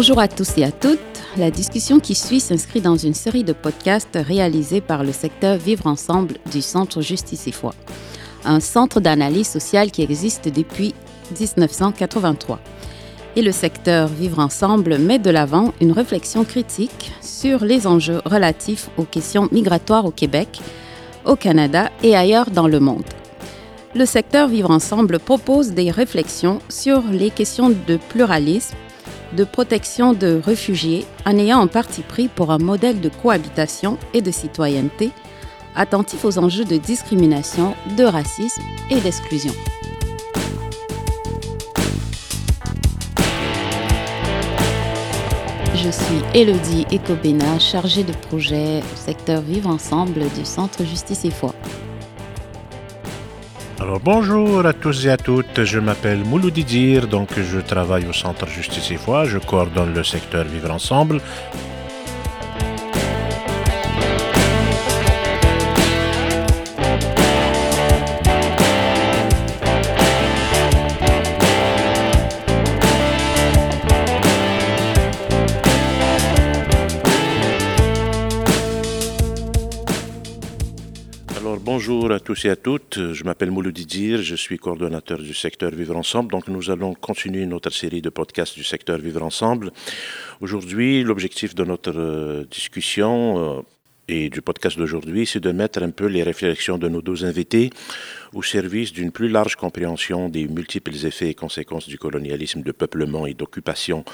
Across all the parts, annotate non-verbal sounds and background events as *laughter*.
Bonjour à tous et à toutes. La discussion qui suit s'inscrit dans une série de podcasts réalisés par le secteur Vivre Ensemble du Centre Justice et Foi, un centre d'analyse sociale qui existe depuis 1983. Et le secteur Vivre Ensemble met de l'avant une réflexion critique sur les enjeux relatifs aux questions migratoires au Québec, au Canada et ailleurs dans le monde. Le secteur Vivre Ensemble propose des réflexions sur les questions de pluralisme, de protection de réfugiés en ayant un parti pris pour un modèle de cohabitation et de citoyenneté attentif aux enjeux de discrimination, de racisme et d'exclusion. Je suis Elodie Ecobena, chargée de projet au secteur Vivre Ensemble du Centre Justice et Foi. Alors bonjour à tous et à toutes, je m'appelle Mouloud Didir, donc je travaille au Centre Justice et Foi, je coordonne le secteur Vivre Ensemble tous et à toutes, je m'appelle Moulou Didir, je suis coordonnateur du secteur Vivre Ensemble. Donc nous allons continuer notre série de podcasts du secteur Vivre Ensemble. Aujourd'hui, l'objectif de notre euh, discussion euh, et du podcast d'aujourd'hui, c'est de mettre un peu les réflexions de nos deux invités au service d'une plus large compréhension des multiples effets et conséquences du colonialisme de peuplement et d'occupation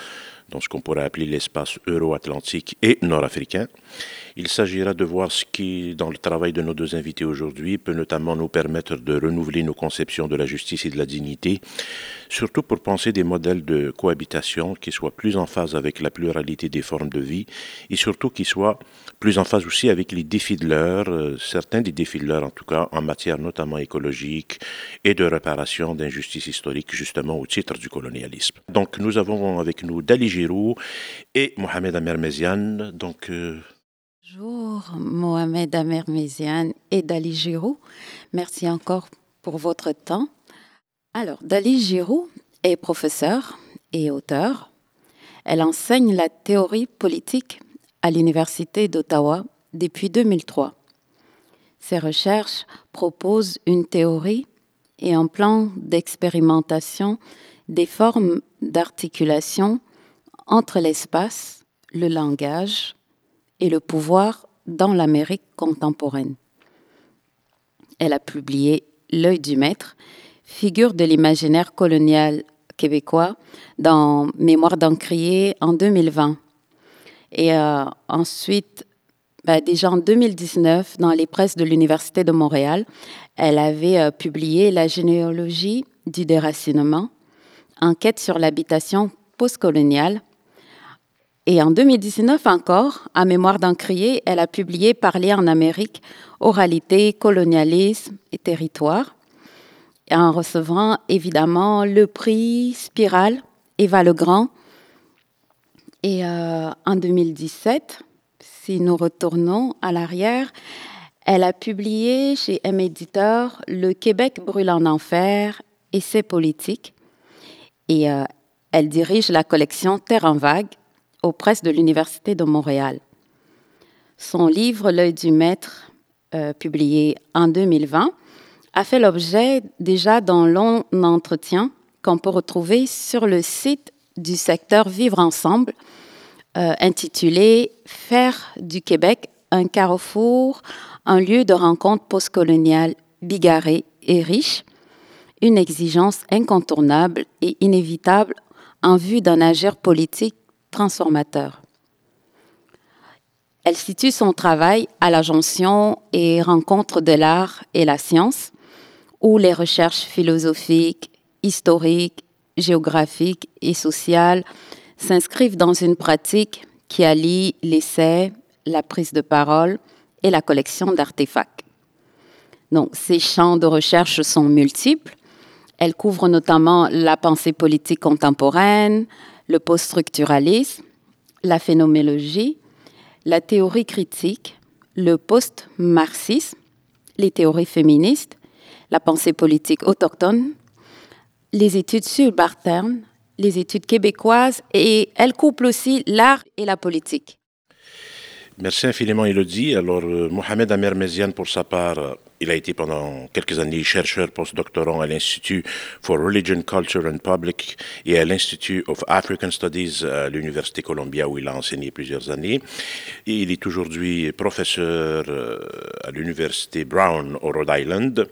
dans ce qu'on pourrait appeler l'espace euro-atlantique et nord-africain. Il s'agira de voir ce qui, dans le travail de nos deux invités aujourd'hui, peut notamment nous permettre de renouveler nos conceptions de la justice et de la dignité, surtout pour penser des modèles de cohabitation qui soient plus en phase avec la pluralité des formes de vie et surtout qui soient plus en phase aussi avec les défis de l'heure, euh, certains des défis de l'heure en tout cas, en matière notamment écologique et de réparation d'injustices historiques justement au titre du colonialisme. Donc nous avons avec nous Dali Giroux et Mohamed Amermezian. Donc euh, Bonjour Mohamed Amermezian et Dali Giroux. Merci encore pour votre temps. Alors, Dali Giroux est professeure et auteur. Elle enseigne la théorie politique à l'Université d'Ottawa depuis 2003. Ses recherches proposent une théorie et un plan d'expérimentation des formes d'articulation entre l'espace, le langage et le pouvoir dans l'Amérique contemporaine. Elle a publié L'œil du maître, figure de l'imaginaire colonial québécois dans Mémoire d'encrier en 2020. Et euh, ensuite, bah, déjà en 2019, dans les presses de l'Université de Montréal, elle avait euh, publié La généalogie du déracinement, enquête sur l'habitation postcoloniale et en 2019 encore, à Mémoire d'Encrier, elle a publié Parler en Amérique, oralité, colonialisme et territoire, en recevant évidemment le prix Spirale, Eva Legrand. Et euh, en 2017, si nous retournons à l'arrière, elle a publié chez M Le Québec brûle en enfer et ses politiques. Et euh, elle dirige la collection Terre en vague aux presses de l'Université de Montréal. Son livre L'œil du maître, euh, publié en 2020, a fait l'objet déjà d'un long entretien qu'on peut retrouver sur le site du secteur Vivre Ensemble, euh, intitulé Faire du Québec un carrefour, un lieu de rencontre postcoloniale bigarré et riche, une exigence incontournable et inévitable en vue d'un agir politique transformateur. Elle situe son travail à la jonction et rencontre de l'art et la science, où les recherches philosophiques, historiques, géographiques et sociales s'inscrivent dans une pratique qui allie l'essai, la prise de parole et la collection d'artefacts. Donc, ces champs de recherche sont multiples. Elle couvre notamment la pensée politique contemporaine, le post-structuralisme, la phénoménologie, la théorie critique, le post-marxisme, les théories féministes, la pensée politique autochtone, les études subalternes les études québécoises et elle couple aussi l'art et la politique. Merci infiniment, Elodie. Alors, euh, Mohamed Amer Meziane, pour sa part, il a été pendant quelques années chercheur postdoctorant à l'Institut for Religion, Culture and Public et à l'Institut of African Studies à l'Université Columbia où il a enseigné plusieurs années. Il est aujourd'hui professeur euh, à l'Université Brown au Rhode Island.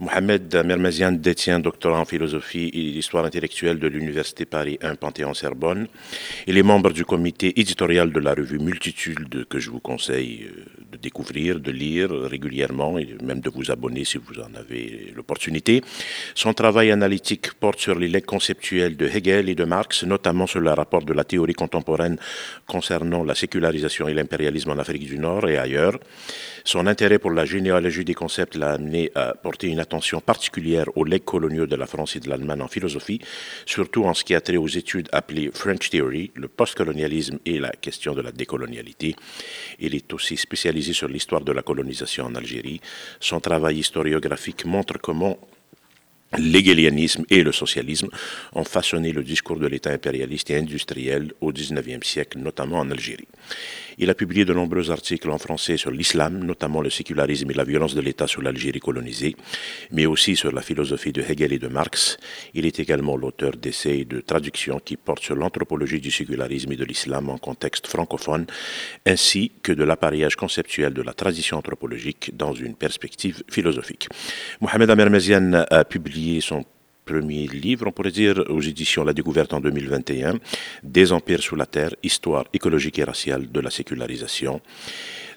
Mohamed Mermazian détient doctorat en philosophie et histoire intellectuelle de l'Université Paris 1 Panthéon-Sorbonne. Il est membre du comité éditorial de la revue Multitude que je vous conseille euh, de découvrir, de lire régulièrement et même de vous abonner si vous en avez l'opportunité. Son travail analytique porte sur les legs conceptuels de Hegel et de Marx, notamment sur le rapport de la théorie contemporaine concernant la sécularisation et l'impérialisme en Afrique du Nord et ailleurs. Son intérêt pour la généalogie des concepts l'a amené à porter une attention particulière aux legs coloniaux de la France et de l'Allemagne en philosophie, surtout en ce qui a trait aux études appelées French Theory, le postcolonialisme et la question de la décolonialité. Il est aussi spécialisé sur l'histoire de la colonisation en Algérie. Son travail historiographique montre comment l'hégélianisme et le socialisme ont façonné le discours de l'État impérialiste et industriel au XIXe siècle, notamment en Algérie. Il a publié de nombreux articles en français sur l'islam, notamment le sécularisme et la violence de l'État sur l'Algérie colonisée, mais aussi sur la philosophie de Hegel et de Marx. Il est également l'auteur d'essais et de traductions qui portent sur l'anthropologie du sécularisme et de l'islam en contexte francophone, ainsi que de l'appareillage conceptuel de la tradition anthropologique dans une perspective philosophique. Mohamed Amermezian a publié son premier livre, on pourrait dire, aux éditions La Découverte en 2021, Des empires sous la terre, histoire écologique et raciale de la sécularisation.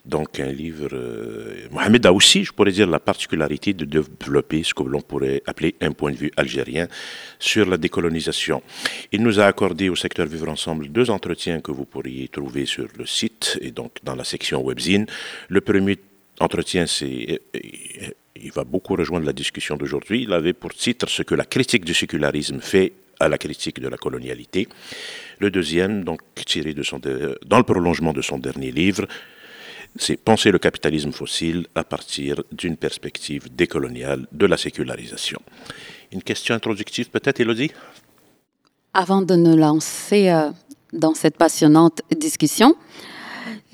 Donc un livre, euh, Mohamed a aussi, je pourrais dire, la particularité de développer ce que l'on pourrait appeler un point de vue algérien sur la décolonisation. Il nous a accordé au secteur Vivre Ensemble deux entretiens que vous pourriez trouver sur le site et donc dans la section webzine. Le premier entretien, c'est il va beaucoup rejoindre la discussion d'aujourd'hui. Il avait pour titre ce que la critique du sécularisme fait à la critique de la colonialité. Le deuxième, donc tiré dans le prolongement de son dernier livre, c'est Penser le capitalisme fossile à partir d'une perspective décoloniale de la sécularisation. Une question introductive peut-être, Elodie Avant de nous lancer euh, dans cette passionnante discussion,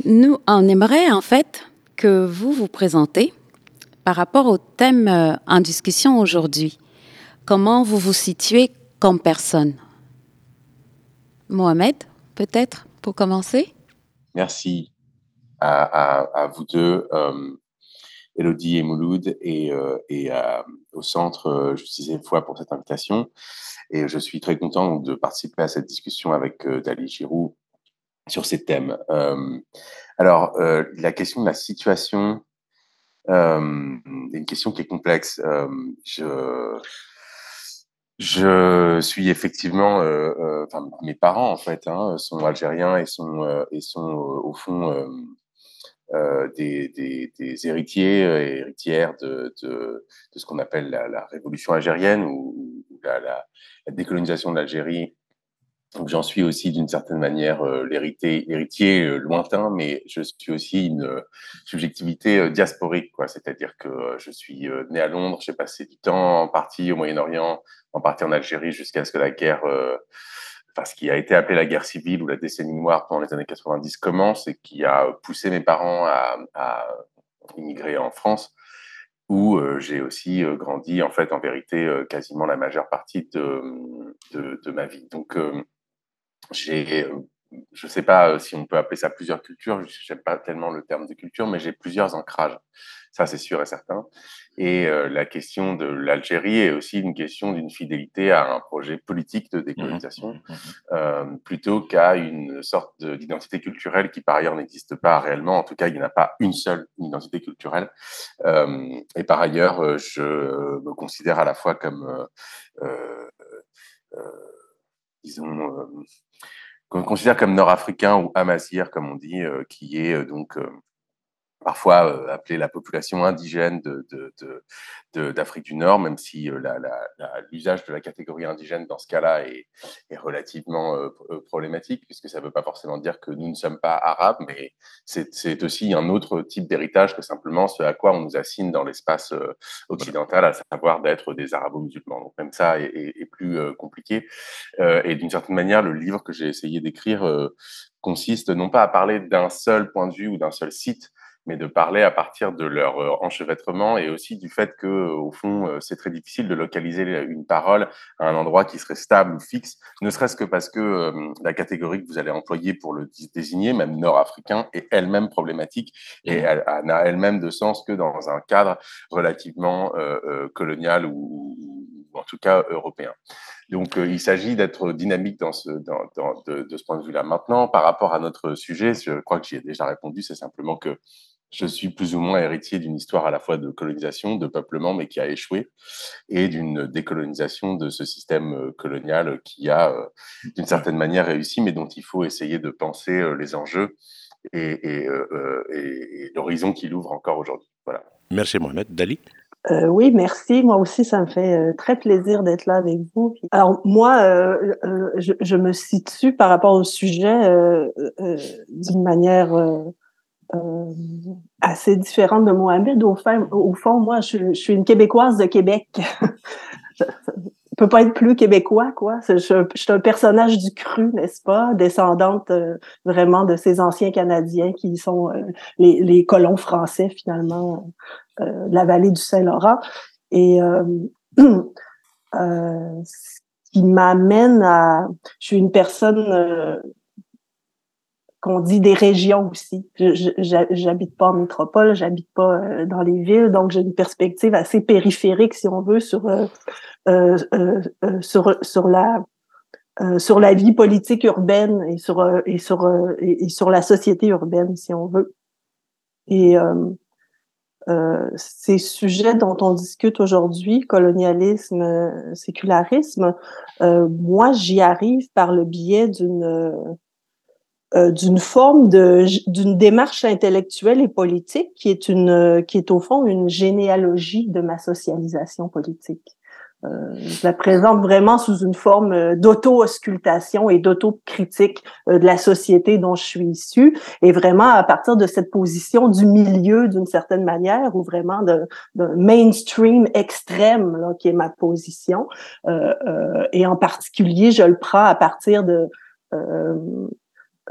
nous, on aimerait en fait que vous vous présentez par rapport au thème euh, en discussion aujourd'hui. Comment vous vous situez comme personne? Mohamed, peut-être, pour commencer? Merci à, vous deux, euh, Elodie et Mouloud, et, euh, au Centre Justice et Foi pour cette invitation. Et je suis très content de participer à cette discussion avec Dali Giroux sur ces thèmes. alors, la question de la situation euh, une question qui est complexe. Euh, je, suis effectivement, euh, euh, enfin, mes parents en fait hein, sont algériens et sont et sont au fond des, héritiers et héritières de, ce qu'on appelle la, révolution algérienne ou, la, décolonisation de l'Algérie donc j'en suis aussi d'une certaine manière euh, l'héritier euh, lointain, mais je suis aussi une euh, subjectivité diasporique. C'est-à-dire que je suis né à Londres, j'ai passé du temps en partie au Moyen-Orient, en partie en Algérie, jusqu'à ce que la guerre, enfin ce qui a été appelé la guerre civile ou la décennie noire pendant les années 90 commence et qui a poussé mes parents à, immigrer en France où j'ai aussi grandi en fait en vérité quasiment la majeure partie de, de ma vie. Donc j'ai, euh, je ne sais pas euh, si on peut appeler ça plusieurs cultures, je n'aime pas tellement le terme de culture, mais j'ai plusieurs ancrages, ça c'est sûr et certain. Et euh, la question de l'Algérie est aussi une question d'une fidélité à un projet politique de décolonisation, mmh mmh euh, plutôt qu'à une sorte d'identité culturelle qui par ailleurs n'existe pas réellement. En tout cas, il n'y en a pas une seule identité culturelle. Euh, et par ailleurs, je me considère à la fois comme, disons, qu'on considère comme nord-africain ou amazir, comme on dit, euh, qui est euh, donc euh, parfois euh, appelée la population indigène d'Afrique du Nord, même si euh, l'usage de la catégorie indigène dans ce cas-là est, relativement euh, problématique, puisque ça ne veut pas forcément dire que nous ne sommes pas arabes, mais c'est aussi un autre type d'héritage que simplement ce à quoi on nous assigne dans l'espace occidental, à savoir d'être des arabo-musulmans. Donc même ça est, plus compliqué. et d'une certaine manière, le livre que j'ai essayé d'écrire consiste non pas à parler d'un seul point de vue ou d'un seul site, mais de parler à partir de leur euh, enchevêtrement et aussi du fait que, euh, au fond, euh, c'est très difficile de localiser une parole à un endroit qui serait stable ou fixe, ne serait-ce que parce que la catégorie que vous allez employer pour le désigner, même nord-africain, est elle-même problématique et mmh. elle, n'a elle-même de sens que dans un cadre relativement colonial ou, en tout cas européen. Donc, il s'agit d'être dynamique dans ce, dans, dans, de, de, ce point de vue-là. Maintenant, par rapport à notre sujet, je crois que j'y ai déjà répondu, c'est simplement que je suis plus ou moins héritier d'une histoire à la fois de colonisation, de peuplement, mais qui a échoué, et d'une décolonisation de ce système euh, colonial qui a, euh, d'une certaine manière, réussi, mais dont il faut essayer de penser euh, les enjeux et, l'horizon qu'il ouvre encore aujourd'hui. Voilà. Merci Mohamed. Dali oui, merci. Moi aussi, ça me fait très plaisir d'être là avec vous. Alors moi, je, je, me situe par rapport au sujet d'une manière euh, assez différente de Mohamed. Au, fond, moi, je, suis une Québécoise de Québec. *laughs* je, peux pas être plus québécois, quoi. Je, suis un personnage du cru, n'est-ce pas, descendante euh, vraiment de ces anciens Canadiens qui sont euh, les, les, colons français finalement de la vallée du Saint-Laurent. Et *clears throat* ce qui m'amène à, je suis une personne qu'on dit des régions aussi. J'habite pas en métropole, j'habite pas euh, dans les villes, donc j'ai une perspective assez périphérique, si on veut, sur euh, euh, sur sur la sur la vie politique urbaine et sur et sur et, sur la société urbaine, si on veut. Et ces sujets dont on discute aujourd'hui, colonialisme, sécularisme, moi j'y arrive par le biais d'une euh, d'une forme de d'une démarche intellectuelle et politique qui est une qui est au fond une généalogie de ma socialisation politique. Euh, je la présente vraiment sous une forme euh, d'auto-auscultation et d'auto-critique euh, de la société dont je suis issue, et vraiment à partir de cette position du milieu d'une certaine manière, ou vraiment de mainstream extrême là, qui est ma position. Euh, et en particulier, je le prends à partir de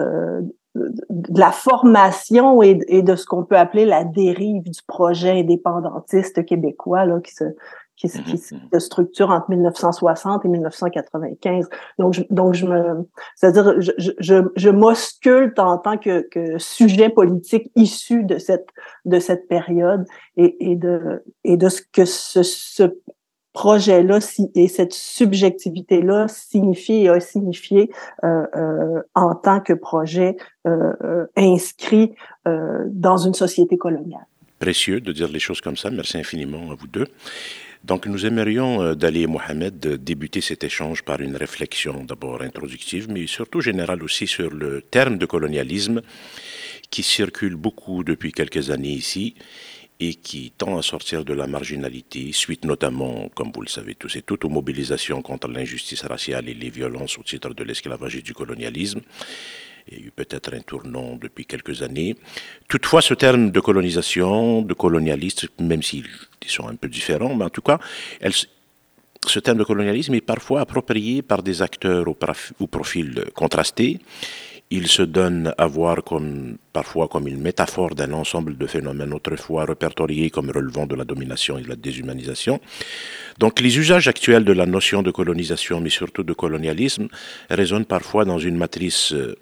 euh, de la formation et, de ce qu'on peut appeler la dérive du projet indépendantiste québécois là, qui se qui, qui se structure entre 1960 et 1995. Donc, je, donc je me, c'est-à-dire, je, je, je m'osculte en tant que, que sujet politique issu de cette de cette période et, et de et de ce que ce, ce projet-là et cette subjectivité-là signifie et a signifié euh, euh, en tant que projet euh, inscrit dans une société coloniale. Précieux de dire les choses comme ça. Merci infiniment à vous deux. Donc nous aimerions, Dali et Mohamed, débuter cet échange par une réflexion d'abord introductive, mais surtout générale aussi sur le terme de colonialisme qui circule beaucoup depuis quelques années ici et qui tend à sortir de la marginalité, suite notamment, comme vous le savez tous et toutes, aux mobilisations contre l'injustice raciale et les violences au titre de l'esclavage et du colonialisme. Il y a eu peut-être un tournant depuis quelques années. Toutefois, ce terme de colonisation, de colonialiste, même s'ils sont un peu différents, mais en tout cas, ce terme de colonialisme est parfois approprié par des acteurs au profil contrasté il se donne à voir parfois comme une métaphore d'un ensemble de phénomènes autrefois répertoriés comme relevant de la domination et de la déshumanisation. Donc les usages actuels de la notion de colonisation, mais surtout de colonialisme, résonnent parfois dans une matrice euh,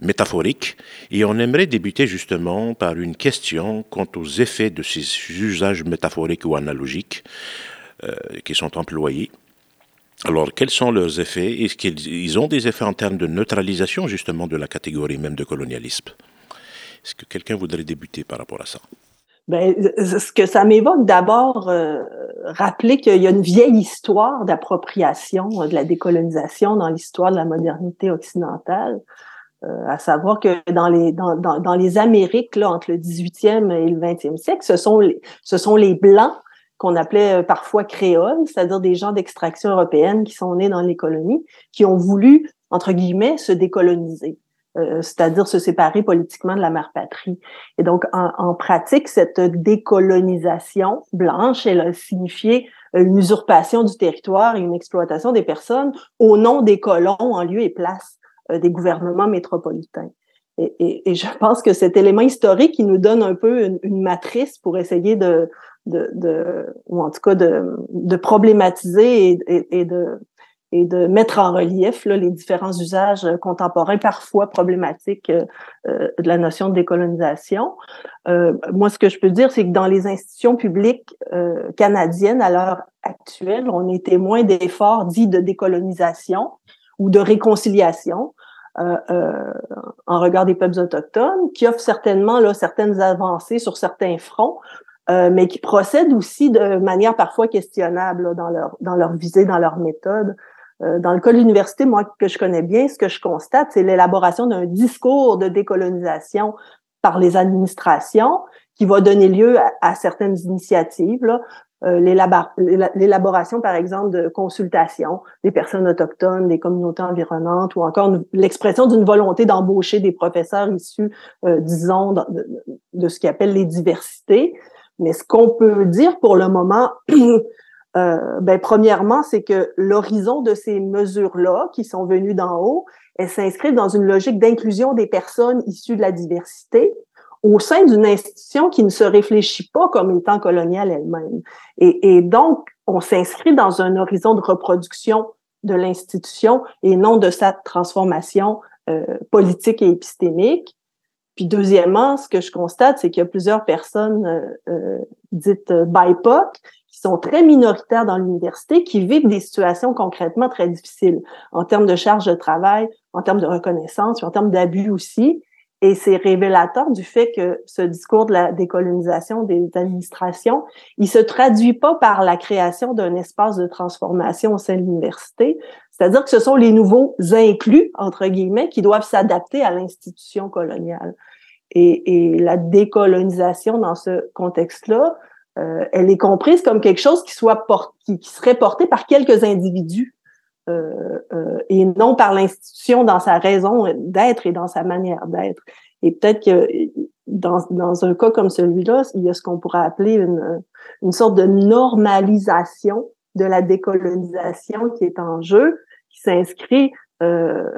métaphorique, et on aimerait débuter justement par une question quant aux effets de ces usages métaphoriques ou analogiques euh, qui sont employés alors, quels sont leurs effets? Est-ce qu'ils ont des effets en termes de neutralisation, justement, de la catégorie même de colonialisme? Est-ce que quelqu'un voudrait débuter par rapport à ça? Ben, ce que ça m'évoque d'abord, euh, rappeler qu'il y a une vieille histoire d'appropriation de la décolonisation dans l'histoire de la modernité occidentale. à savoir que dans les, Amériques, là, entre le 18e et le 20e siècle, ce sont les Blancs qu'on appelait parfois créoles, c'est-à-dire des gens d'extraction européenne qui sont nés dans les colonies, qui ont voulu, entre guillemets, se décoloniser. Euh, c'est-à-dire se séparer politiquement de la mère patrie. Et donc, en, pratique, cette décolonisation blanche, elle a signifié une usurpation du territoire et une exploitation des personnes au nom des colons en lieu et place euh, des gouvernements métropolitains. Et, je pense que cet élément historique, il nous donne un peu une, matrice pour essayer de, de, ou en tout cas de, de problématiser et, de, et de mettre en relief là, les différents usages contemporains parfois problématiques euh, euh, de la notion de décolonisation. Euh, moi, ce que je peux dire, c'est que dans les institutions publiques euh, canadiennes à l'heure actuelle, on est témoin d'efforts dits de décolonisation ou de réconciliation. En regard des peuples autochtones, qui offrent certainement là, certaines avancées sur certains fronts, mais qui procèdent aussi de manière parfois questionnable dans leur dans leur visée, dans leur méthode. Euh, dans le cas de l'université, moi, que je connais bien, ce que je constate, c'est l'élaboration d'un discours de décolonisation par les administrations qui va donner lieu à, certaines initiatives. Euh, l'élaboration, par exemple, de consultations des personnes autochtones, des communautés environnantes, ou encore l'expression d'une volonté d'embaucher des professeurs issus, euh, disons, de, de, ce qu'ils appellent les diversités. Mais ce qu'on peut dire pour le moment, *clears throat* Euh, ben, premièrement, c'est que l'horizon de ces mesures-là, qui sont venues d'en haut, elles s'inscrivent dans une logique d'inclusion des personnes issues de la diversité au sein d'une institution qui ne se réfléchit pas comme étant coloniale elle-même. Et, et, donc, on s'inscrit dans un horizon de reproduction de l'institution et non de sa transformation euh, politique et épistémique. Puis deuxièmement, ce que je constate, c'est qu'il y a plusieurs personnes euh, euh dites BIPOC qui sont très minoritaires dans l'université, qui vivent des situations concrètement très difficiles en termes de charge de travail, en termes de reconnaissance, en termes d'abus aussi. Et c'est révélateur du fait que ce discours de la décolonisation des administrations, il se traduit pas par la création d'un espace de transformation au sein de l'université. C'est-à-dire que ce sont les nouveaux inclus, entre guillemets, qui doivent s'adapter à l'institution coloniale. Et, et, la décolonisation dans ce contexte-là, euh, elle est comprise comme quelque chose qui soit qui, serait porté par quelques individus et non par l'institution dans sa raison d'être et dans sa manière d'être. Et peut-être que dans, dans un cas comme celui-là, il y a ce qu'on pourrait appeler une, une sorte de normalisation de la décolonisation qui est en jeu, qui s'inscrit euh,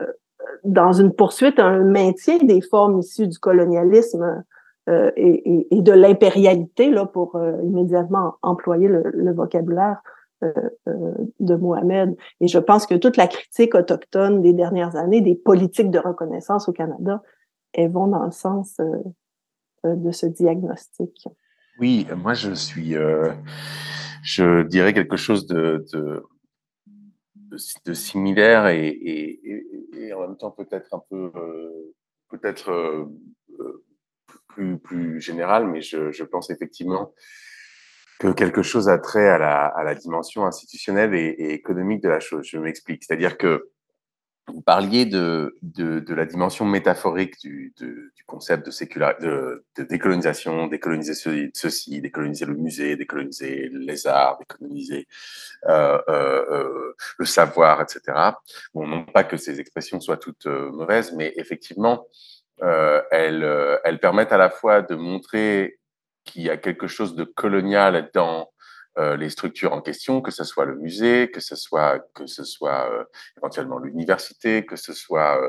dans une poursuite, un maintien des formes issues du colonialisme euh, et, et, de l'impérialité, là, pour euh, immédiatement employer le, le vocabulaire euh, de Mohamed. Et je pense que toute la critique autochtone des dernières années, des politiques de reconnaissance au Canada, elles vont dans le sens de ce diagnostic. Oui, moi je suis, je dirais quelque chose de, de, de, similaire et, et, et, en même temps peut-être un peu, peut-être plus, plus général, mais je, je, pense effectivement que quelque chose a trait à la, dimension institutionnelle et, économique de la chose. Je m'explique. C'est-à-dire que vous parliez de, la dimension métaphorique du, concept de, sécular, de, de, décolonisation, décoloniser ceci, décoloniser le musée, décoloniser les arts, décoloniser euh, euh, euh, le savoir, etc. Bon, non pas que ces expressions soient toutes mauvaises, mais effectivement, elles, permettent à la fois de montrer qu'il y a quelque chose de colonial dans euh, les structures en question, que ce soit le musée, que ce soit que ce soit euh, éventuellement l'université, que ce soit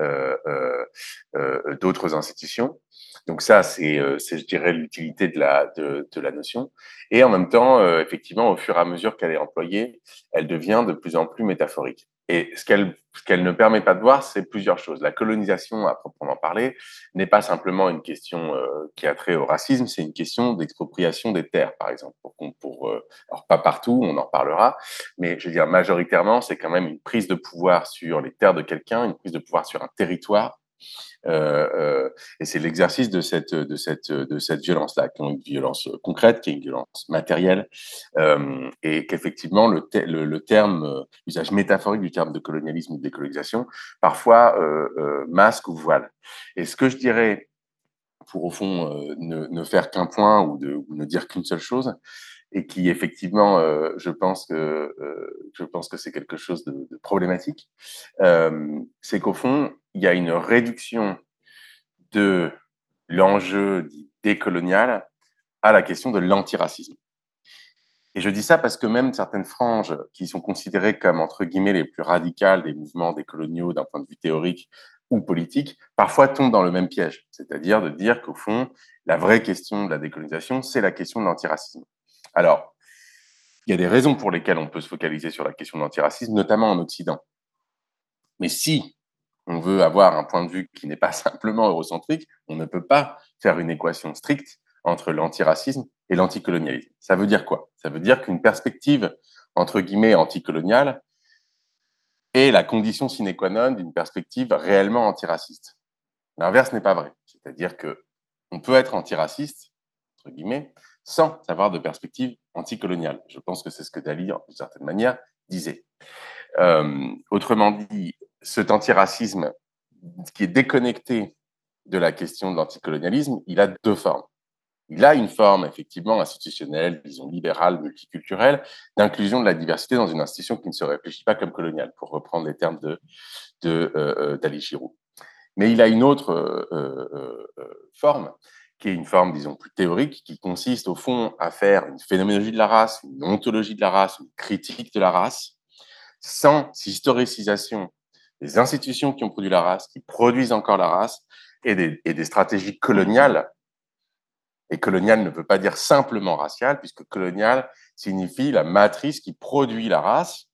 euh, euh, d'autres institutions. Donc ça, c'est, je dirais, l'utilité de la de, de, la notion. Et en même temps, effectivement, au fur et à mesure qu'elle est employée, elle devient de plus en plus métaphorique. Et ce qu'elle qu'elle ne permet pas de voir, c'est plusieurs choses. La colonisation, à proprement parler, n'est pas simplement une question euh, qui a trait au racisme, c'est une question d'expropriation des terres, par exemple. Pour, pour euh, alors pas partout, on en reparlera, mais je veux dire majoritairement, c'est quand même une prise de pouvoir sur les terres de quelqu'un, une prise de pouvoir sur un territoire et c'est l'exercice de cette, de cette, de cette violence-là, qui est une violence concrète, qui est une violence matérielle, euh, et qu'effectivement le, le, terme, l'usage métaphorique du terme de colonialisme ou de décolonisation, parfois masque ou voile. Et ce que je dirais, pour au fond ne, ne, faire qu'un point ou, de, ou ne dire qu'une seule chose, et qui effectivement, euh, je pense que euh, je pense que c'est quelque chose de, problématique. Euh, c'est qu'au fond, il y a une réduction de l'enjeu décolonial à la question de l'antiracisme. Et je dis ça parce que même certaines franges qui sont considérées comme entre guillemets les plus radicales des mouvements décoloniaux d'un point de vue théorique ou politique, parfois tombent dans le même piège, c'est-à-dire de dire qu'au fond, la vraie question de la décolonisation, c'est la question de l'antiracisme. Alors, il y a des raisons pour lesquelles on peut se focaliser sur la question de l'antiracisme, notamment en Occident. Mais si on veut avoir un point de vue qui n'est pas *laughs* simplement eurocentrique, on ne peut pas faire une équation stricte entre l'antiracisme et l'anticolonialisme. Ça veut dire quoi? Ça veut dire qu'une perspective, entre guillemets, anticoloniale est la condition sine qua non d'une perspective réellement antiraciste. L'inverse n'est pas vrai. C'est-à-dire que on peut être antiraciste, entre guillemets, sans avoir de perspective anticoloniale. Je pense que c'est ce que Dali, d'une certaine manière, disait. Euh, autrement dit, cet antiracisme qui est déconnecté de la question de l'anticolonialisme, il a deux formes. Il a une forme effectivement institutionnelle, disons libérale, multiculturelle, d'inclusion de la diversité dans une institution qui ne se réfléchit pas comme coloniale, pour reprendre les termes de, euh d'Ali Giroud. Mais il a une autre euh, euh forme qui est une forme, disons, plus théorique, qui consiste au fond à faire une phénoménologie de la race, une ontologie de la race, une critique de la race, sans historicisation des institutions qui ont produit la race, qui produisent encore la race, et des, et des stratégies coloniales. Et colonial ne veut pas dire simplement racial, puisque colonial signifie la matrice qui produit la race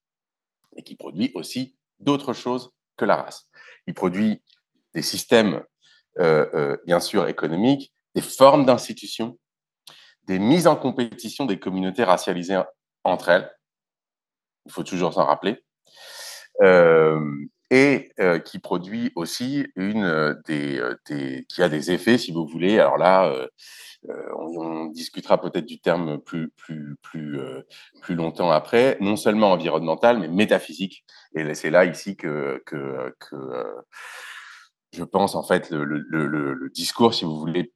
et qui produit aussi d'autres choses que la race. Il produit des systèmes, euh, euh, bien sûr, économiques, des formes d'institutions, des mises en compétition des communautés racialisées entre elles. Il faut toujours s'en rappeler. Euh, et euh, qui produit aussi une euh, des, euh, des, qui a des effets, si vous voulez. Alors là, on, discutera peut-être du terme plus plus plus plus longtemps après. Non seulement environnemental, mais métaphysique. Et c'est là ici que que, je pense en fait le discours, si vous voulez,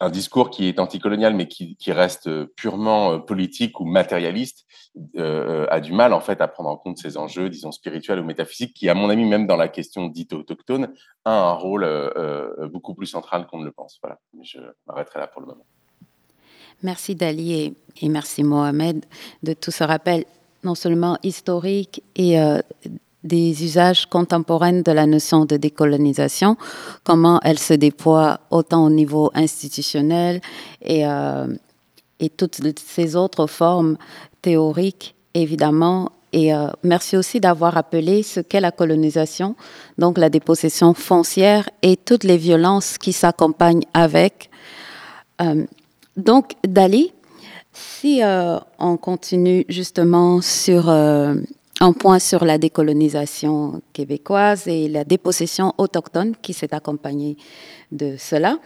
un discours qui est anticolonial mais qui, reste purement euh, politique ou matérialiste euh, a du mal en fait à prendre en compte ces enjeux, disons spirituels ou métaphysiques, qui à mon avis même dans la question dite autochtone a un rôle euh, euh beaucoup plus central qu'on ne le pense. Voilà, je m'arrêterai là pour le moment. Merci Dali et, merci Mohamed de tout ce rappel non seulement historique et euh, des usages contemporains de la notion de décolonisation, comment elle se déploie autant au niveau institutionnel et, euh, et toutes ces autres formes théoriques, évidemment. Et euh, merci aussi d'avoir appelé ce qu'est la colonisation, donc la dépossession foncière et toutes les violences qui s'accompagnent avec. Euh, donc, Dali, si on continue justement sur un point sur la décolonisation québécoise et la dépossession autochtone qui s'est accompagnée de cela.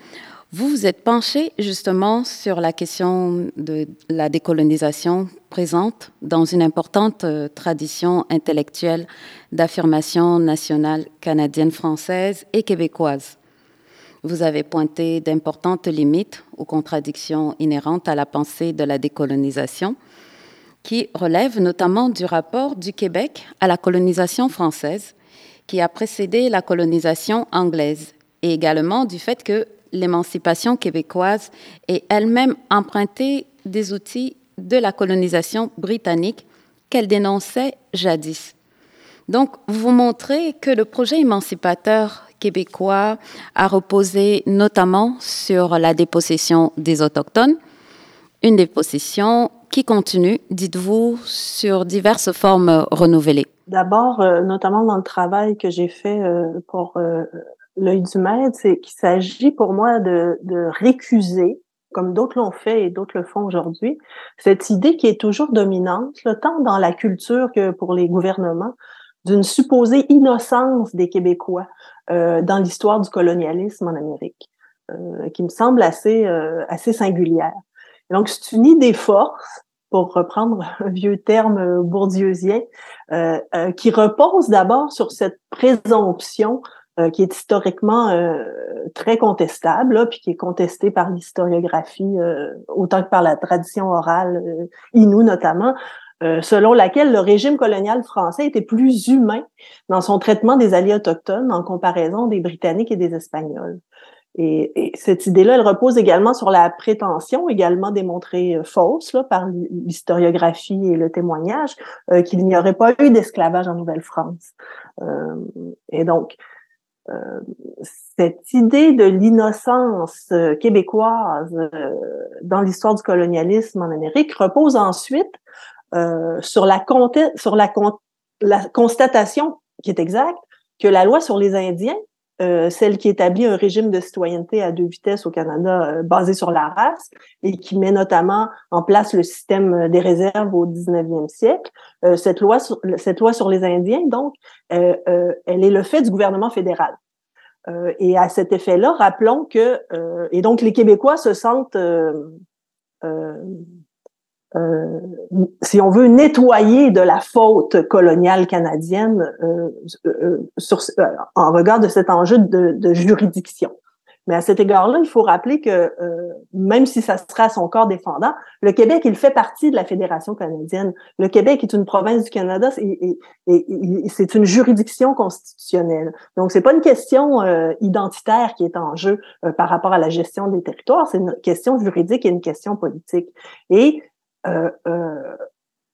Vous vous êtes penché justement sur la question de la décolonisation présente dans une importante euh, tradition intellectuelle d'affirmation nationale canadienne, française et québécoise. Vous avez pointé d'importantes limites ou contradictions inhérentes à la pensée de la décolonisation qui relève notamment du rapport du Québec à la colonisation française, qui a précédé la colonisation anglaise, et également du fait que l'émancipation québécoise est elle-même empruntée des outils de la colonisation britannique qu'elle dénonçait jadis. Donc, vous montrez que le projet émancipateur québécois a reposé notamment sur la dépossession des Autochtones, une dépossession qui continue, dites-vous, sur diverses formes renouvelées? D'abord, euh, notamment dans le travail que j'ai fait euh, pour euh, l'œil du maître, c'est qu'il s'agit pour moi de, de récuser, comme d'autres l'ont fait et d'autres le font aujourd'hui, cette idée qui est toujours dominante, là, tant dans la culture que pour les gouvernements, d'une supposée innocence des Québécois dans l'histoire du colonialisme en Amérique, qui me semble assez, assez singulière. Donc, c'est une idée force pour reprendre un vieux terme bourdieusien, euh, euh, qui repose d'abord sur cette présomption euh, qui est historiquement très contestable, puis qui est contestée par l'historiographie autant que par la tradition orale inou notamment, selon laquelle le régime colonial français était plus humain dans son traitement des alliés autochtones en comparaison des Britanniques et des Espagnols. Et, cette idée-là, elle repose également sur la prétention, également démontrée euh, fausse là, par l'historiographie et le témoignage, euh, qu'il n'y aurait pas eu d'esclavage en Nouvelle-France. Euh, et donc, cette idée de l'innocence québécoise dans l'histoire du colonialisme en Amérique repose ensuite sur, la, sur la constatation qui est exacte que la loi sur les Indiens euh, celle qui établit un régime de citoyenneté à deux vitesses au Canada euh, basé sur la race et qui met notamment en place le système euh, des réserves au 19e siècle. cette loi sur, cette loi sur les Indiens, donc, elle est le fait du gouvernement fédéral. et à cet effet-là, rappelons que et donc les Québécois se sentent euh, si on veut nettoyer de la faute coloniale canadienne euh, euh, sur, en regard de cet enjeu de, de juridiction. Mais à cet égard-là, il faut rappeler que même si ça sera son corps défendant, le Québec, il fait partie de la Fédération canadienne. Le Québec est une province du Canada et, et, et c'est une juridiction constitutionnelle. Donc, c'est pas une question identitaire qui est en jeu par rapport à la gestion des territoires, c'est une question juridique et une question politique. Et euh, euh,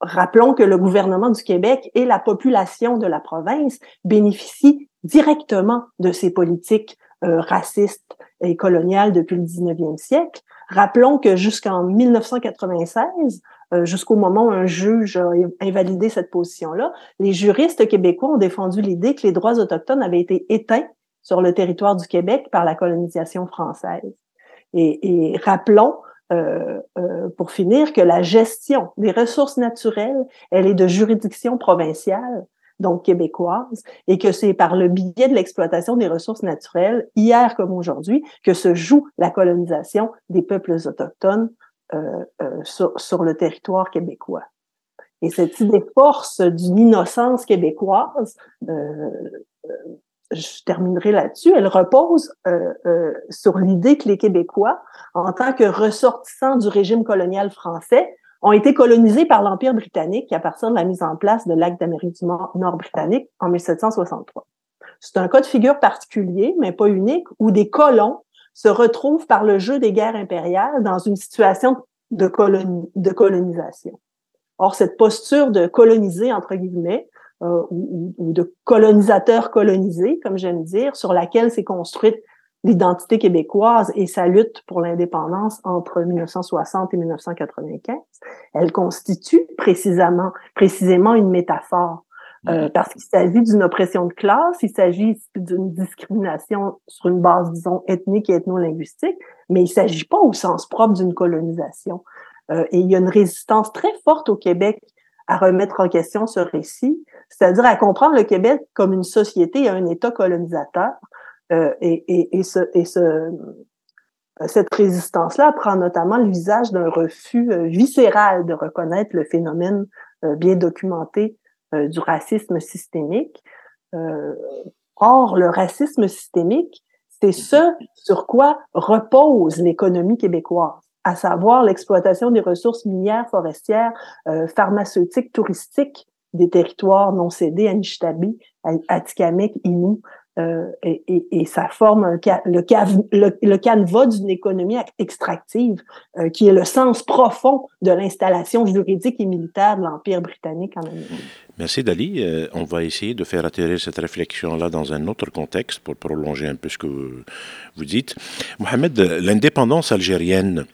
rappelons que le gouvernement du Québec et la population de la province bénéficient directement de ces politiques euh, racistes et coloniales depuis le 19e siècle. Rappelons que jusqu'en 1996, jusqu'au moment où un juge a invalidé cette position-là, les juristes québécois ont défendu l'idée que les droits autochtones avaient été éteints sur le territoire du Québec par la colonisation française. Et, et rappelons euh, euh, pour finir, que la gestion des ressources naturelles, elle est de juridiction provinciale, donc québécoise, et que c'est par le biais de l'exploitation des ressources naturelles, hier comme aujourd'hui, que se joue la colonisation des peuples autochtones euh, euh sur, sur, le territoire québécois. Et cette idée force d'une innocence québécoise euh, je terminerai là-dessus, elle repose euh, euh, sur l'idée que les Québécois, en tant que ressortissants du régime colonial français, ont été colonisés par l'Empire britannique à partir de la mise en place de l'acte d'Amérique du Nord britannique en 1763. C'est un cas de figure particulier, mais pas unique, où des colons se retrouvent par le jeu des guerres impériales dans une situation de, de colonisation. Or, cette posture de coloniser, entre guillemets, euh, ou, ou, de colonisateurs colonisés, comme j'aime dire, sur laquelle s'est construite l'identité québécoise et sa lutte pour l'indépendance entre 1960 et 1995, elle constitue précisément, précisément une métaphore. Euh, mm-hmm. parce qu'il s'agit d'une oppression de classe, il s'agit d'une discrimination sur une base, disons, ethnique et ethno-linguistique, mais il s'agit pas au sens propre d'une colonisation. Euh, et il y a une résistance très forte au Québec à remettre en question ce récit, c'est-à-dire à comprendre le Québec comme une société un État colonisateur. Euh, et, et, et, ce, et ce, cette résistance-là prend notamment le visage d'un refus euh, viscéral de reconnaître le phénomène euh, bien documenté du racisme systémique. or, le racisme systémique, c'est ce sur quoi repose l'économie québécoise à savoir l'exploitation des ressources minières, forestières, pharmaceutiques, touristiques des territoires non cédés à à Atikamek, Innu, euh, et, et, ça forme le, le, canevas d'une économie extractive euh, qui est le sens profond de l'installation juridique et militaire de l'Empire britannique en Amérique. Merci Dali. Euh, on va essayer de faire atterrir cette réflexion-là dans un autre contexte pour prolonger un peu ce que vous dites. Mohamed, l'indépendance algérienne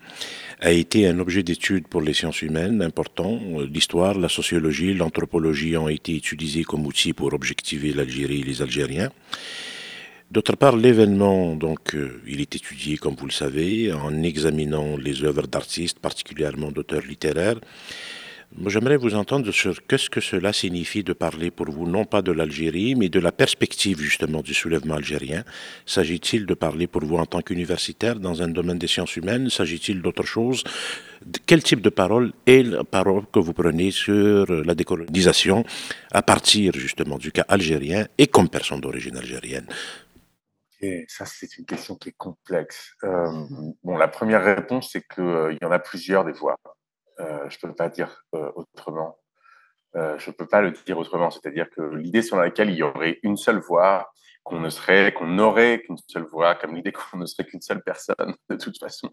a été un objet d'étude pour les sciences humaines important. L'histoire, la sociologie, l'anthropologie ont été utilisés comme outils pour objectiver l'Algérie et les Algériens. D'autre part, l'événement, donc, euh, il est étudié, comme vous le savez, en examinant les œuvres d'artistes, particulièrement d'auteurs littéraires, J'aimerais vous entendre sur qu'est-ce que cela signifie de parler pour vous, non pas de l'Algérie, mais de la perspective justement du soulèvement algérien. S'agit-il de parler pour vous en tant qu'universitaire dans un domaine des sciences humaines? S'agit-il d'autre chose? Quel type de parole est la parole que vous prenez sur la décolonisation à partir justement du cas algérien et comme personne d'origine algérienne? Ça, c'est une question qui est complexe. Euh, bon, la première réponse, c'est qu'il euh, y en a plusieurs des voix. Euh, je ne peux pas dire euh, autrement. Euh, je ne peux pas le dire autrement. C'est-à-dire que l'idée sur laquelle il y aurait une seule voix, qu'on ne serait, qu'on n'aurait qu'une seule voix, comme l'idée qu'on ne serait qu'une seule personne, *laughs* de toute façon,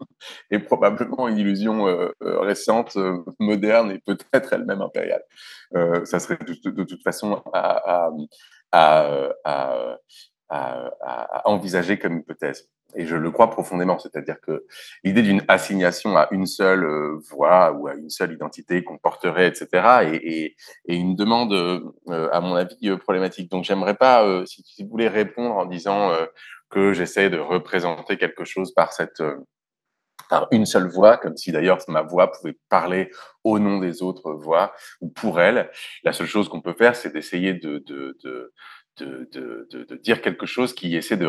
est probablement une illusion récente, moderne et peut-être elle-même impériale. ça serait de, toute façon à, envisager comme hypothèse. Et je le crois profondément, c'est-à-dire que l'idée d'une assignation à une seule euh, voix ou à une seule identité qu'on porterait, etc., est, une demande, euh, à mon avis, euh, problématique. Donc, j'aimerais pas, si, vous voulez répondre en disant que j'essaie de représenter quelque chose par cette par une seule voix, comme si d'ailleurs ma voix pouvait parler au nom des autres voix ou pour elle. La seule chose qu'on peut faire, c'est d'essayer de, de, de, de, de, de, dire quelque chose qui essaie de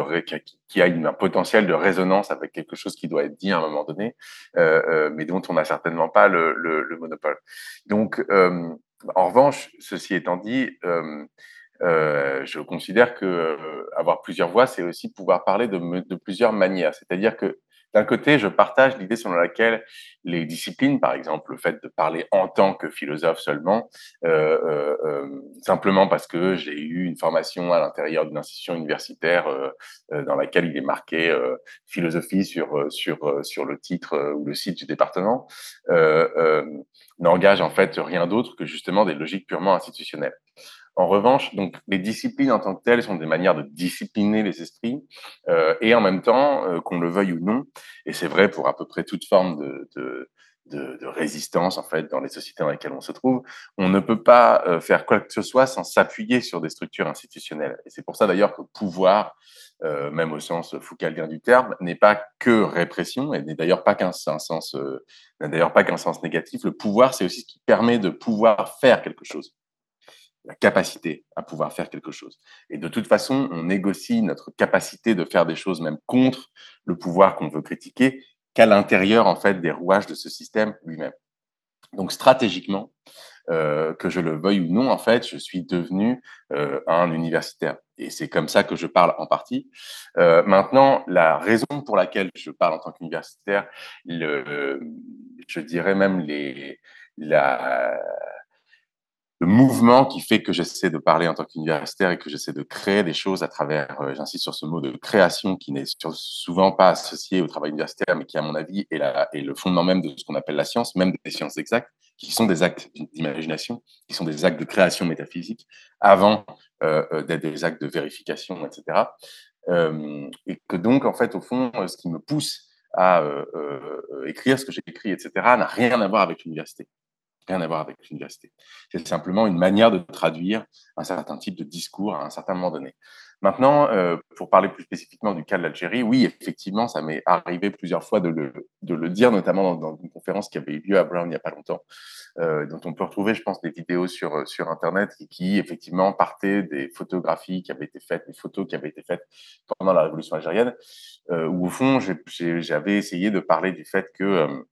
qui a un potentiel de résonance avec quelque chose qui doit être dit à un moment donné, euh, euh, mais dont on n'a certainement pas le, le, le monopole. Donc, euh, en revanche, ceci étant dit, euh, euh, je considère que euh, avoir plusieurs voix, c'est aussi pouvoir parler de, de plusieurs manières. C'est-à-dire que d'un côté, je partage l'idée selon laquelle les disciplines, par exemple, le fait de parler en tant que philosophe seulement, euh, euh, euh simplement parce que j'ai eu une formation à l'intérieur d'une institution universitaire dans laquelle il est marqué philosophie sur sur sur le titre ou le site du département, n'engage en fait rien d'autre que justement des logiques purement institutionnelles. En revanche, donc les disciplines en tant que telles sont des manières de discipliner les esprits euh, et en même temps, euh, qu'on le veuille ou non, et c'est vrai pour à peu près toute forme de, de, de, de, résistance en fait dans les sociétés dans lesquelles on se trouve, on ne peut pas euh, faire quoi que ce soit sans s'appuyer sur des structures institutionnelles. Et c'est pour ça d'ailleurs que pouvoir, euh, même au sens foucaldien du terme, n'est pas que répression et n'est d'ailleurs pas qu'un sens, euh, n'a d'ailleurs pas qu'un sens négatif. Le pouvoir, c'est aussi ce qui permet de pouvoir faire quelque chose la capacité à pouvoir faire quelque chose. Et de toute façon, on négocie notre capacité de faire des choses même contre le pouvoir qu'on veut critiquer qu'à l'intérieur en fait des rouages de ce système lui-même. Donc stratégiquement, euh, que je le veuille ou non, en fait, je suis devenu euh, un universitaire. Et c'est comme ça que je parle en partie. Euh, maintenant, la raison pour laquelle je parle en tant qu'universitaire, je dirais même les, la, le mouvement qui fait que j'essaie de parler en tant qu'universitaire et que j'essaie de créer des choses à travers, euh, j'insiste sur ce mot de création qui n'est souvent pas associé au travail universitaire, mais qui, à mon avis, est, la, est le fondement même de ce qu'on appelle la science, même des sciences exactes, qui sont des actes d'imagination, qui sont des actes de création métaphysique, avant euh, euh d'être des actes de vérification, etc. Et que donc, en fait, au fond, ce qui me pousse à écrire ce que j'ai écrit, etc., n'a rien à voir avec l'université rien à voir avec l'université. C'est simplement une manière de traduire un certain type de discours à un certain moment donné. Maintenant, euh, pour parler plus spécifiquement du cas de l'Algérie, oui, effectivement, ça m'est arrivé plusieurs fois de le, de le dire, notamment dans, une conférence qui avait eu lieu à Brown il n'y a pas longtemps, euh, dont on peut retrouver, je pense, des vidéos sur, sur Internet qui, qui, effectivement, partaient des photographies qui avaient été faites, des photos qui avaient été faites pendant la Révolution algérienne, euh, où, au fond, j'avais essayé de parler du fait que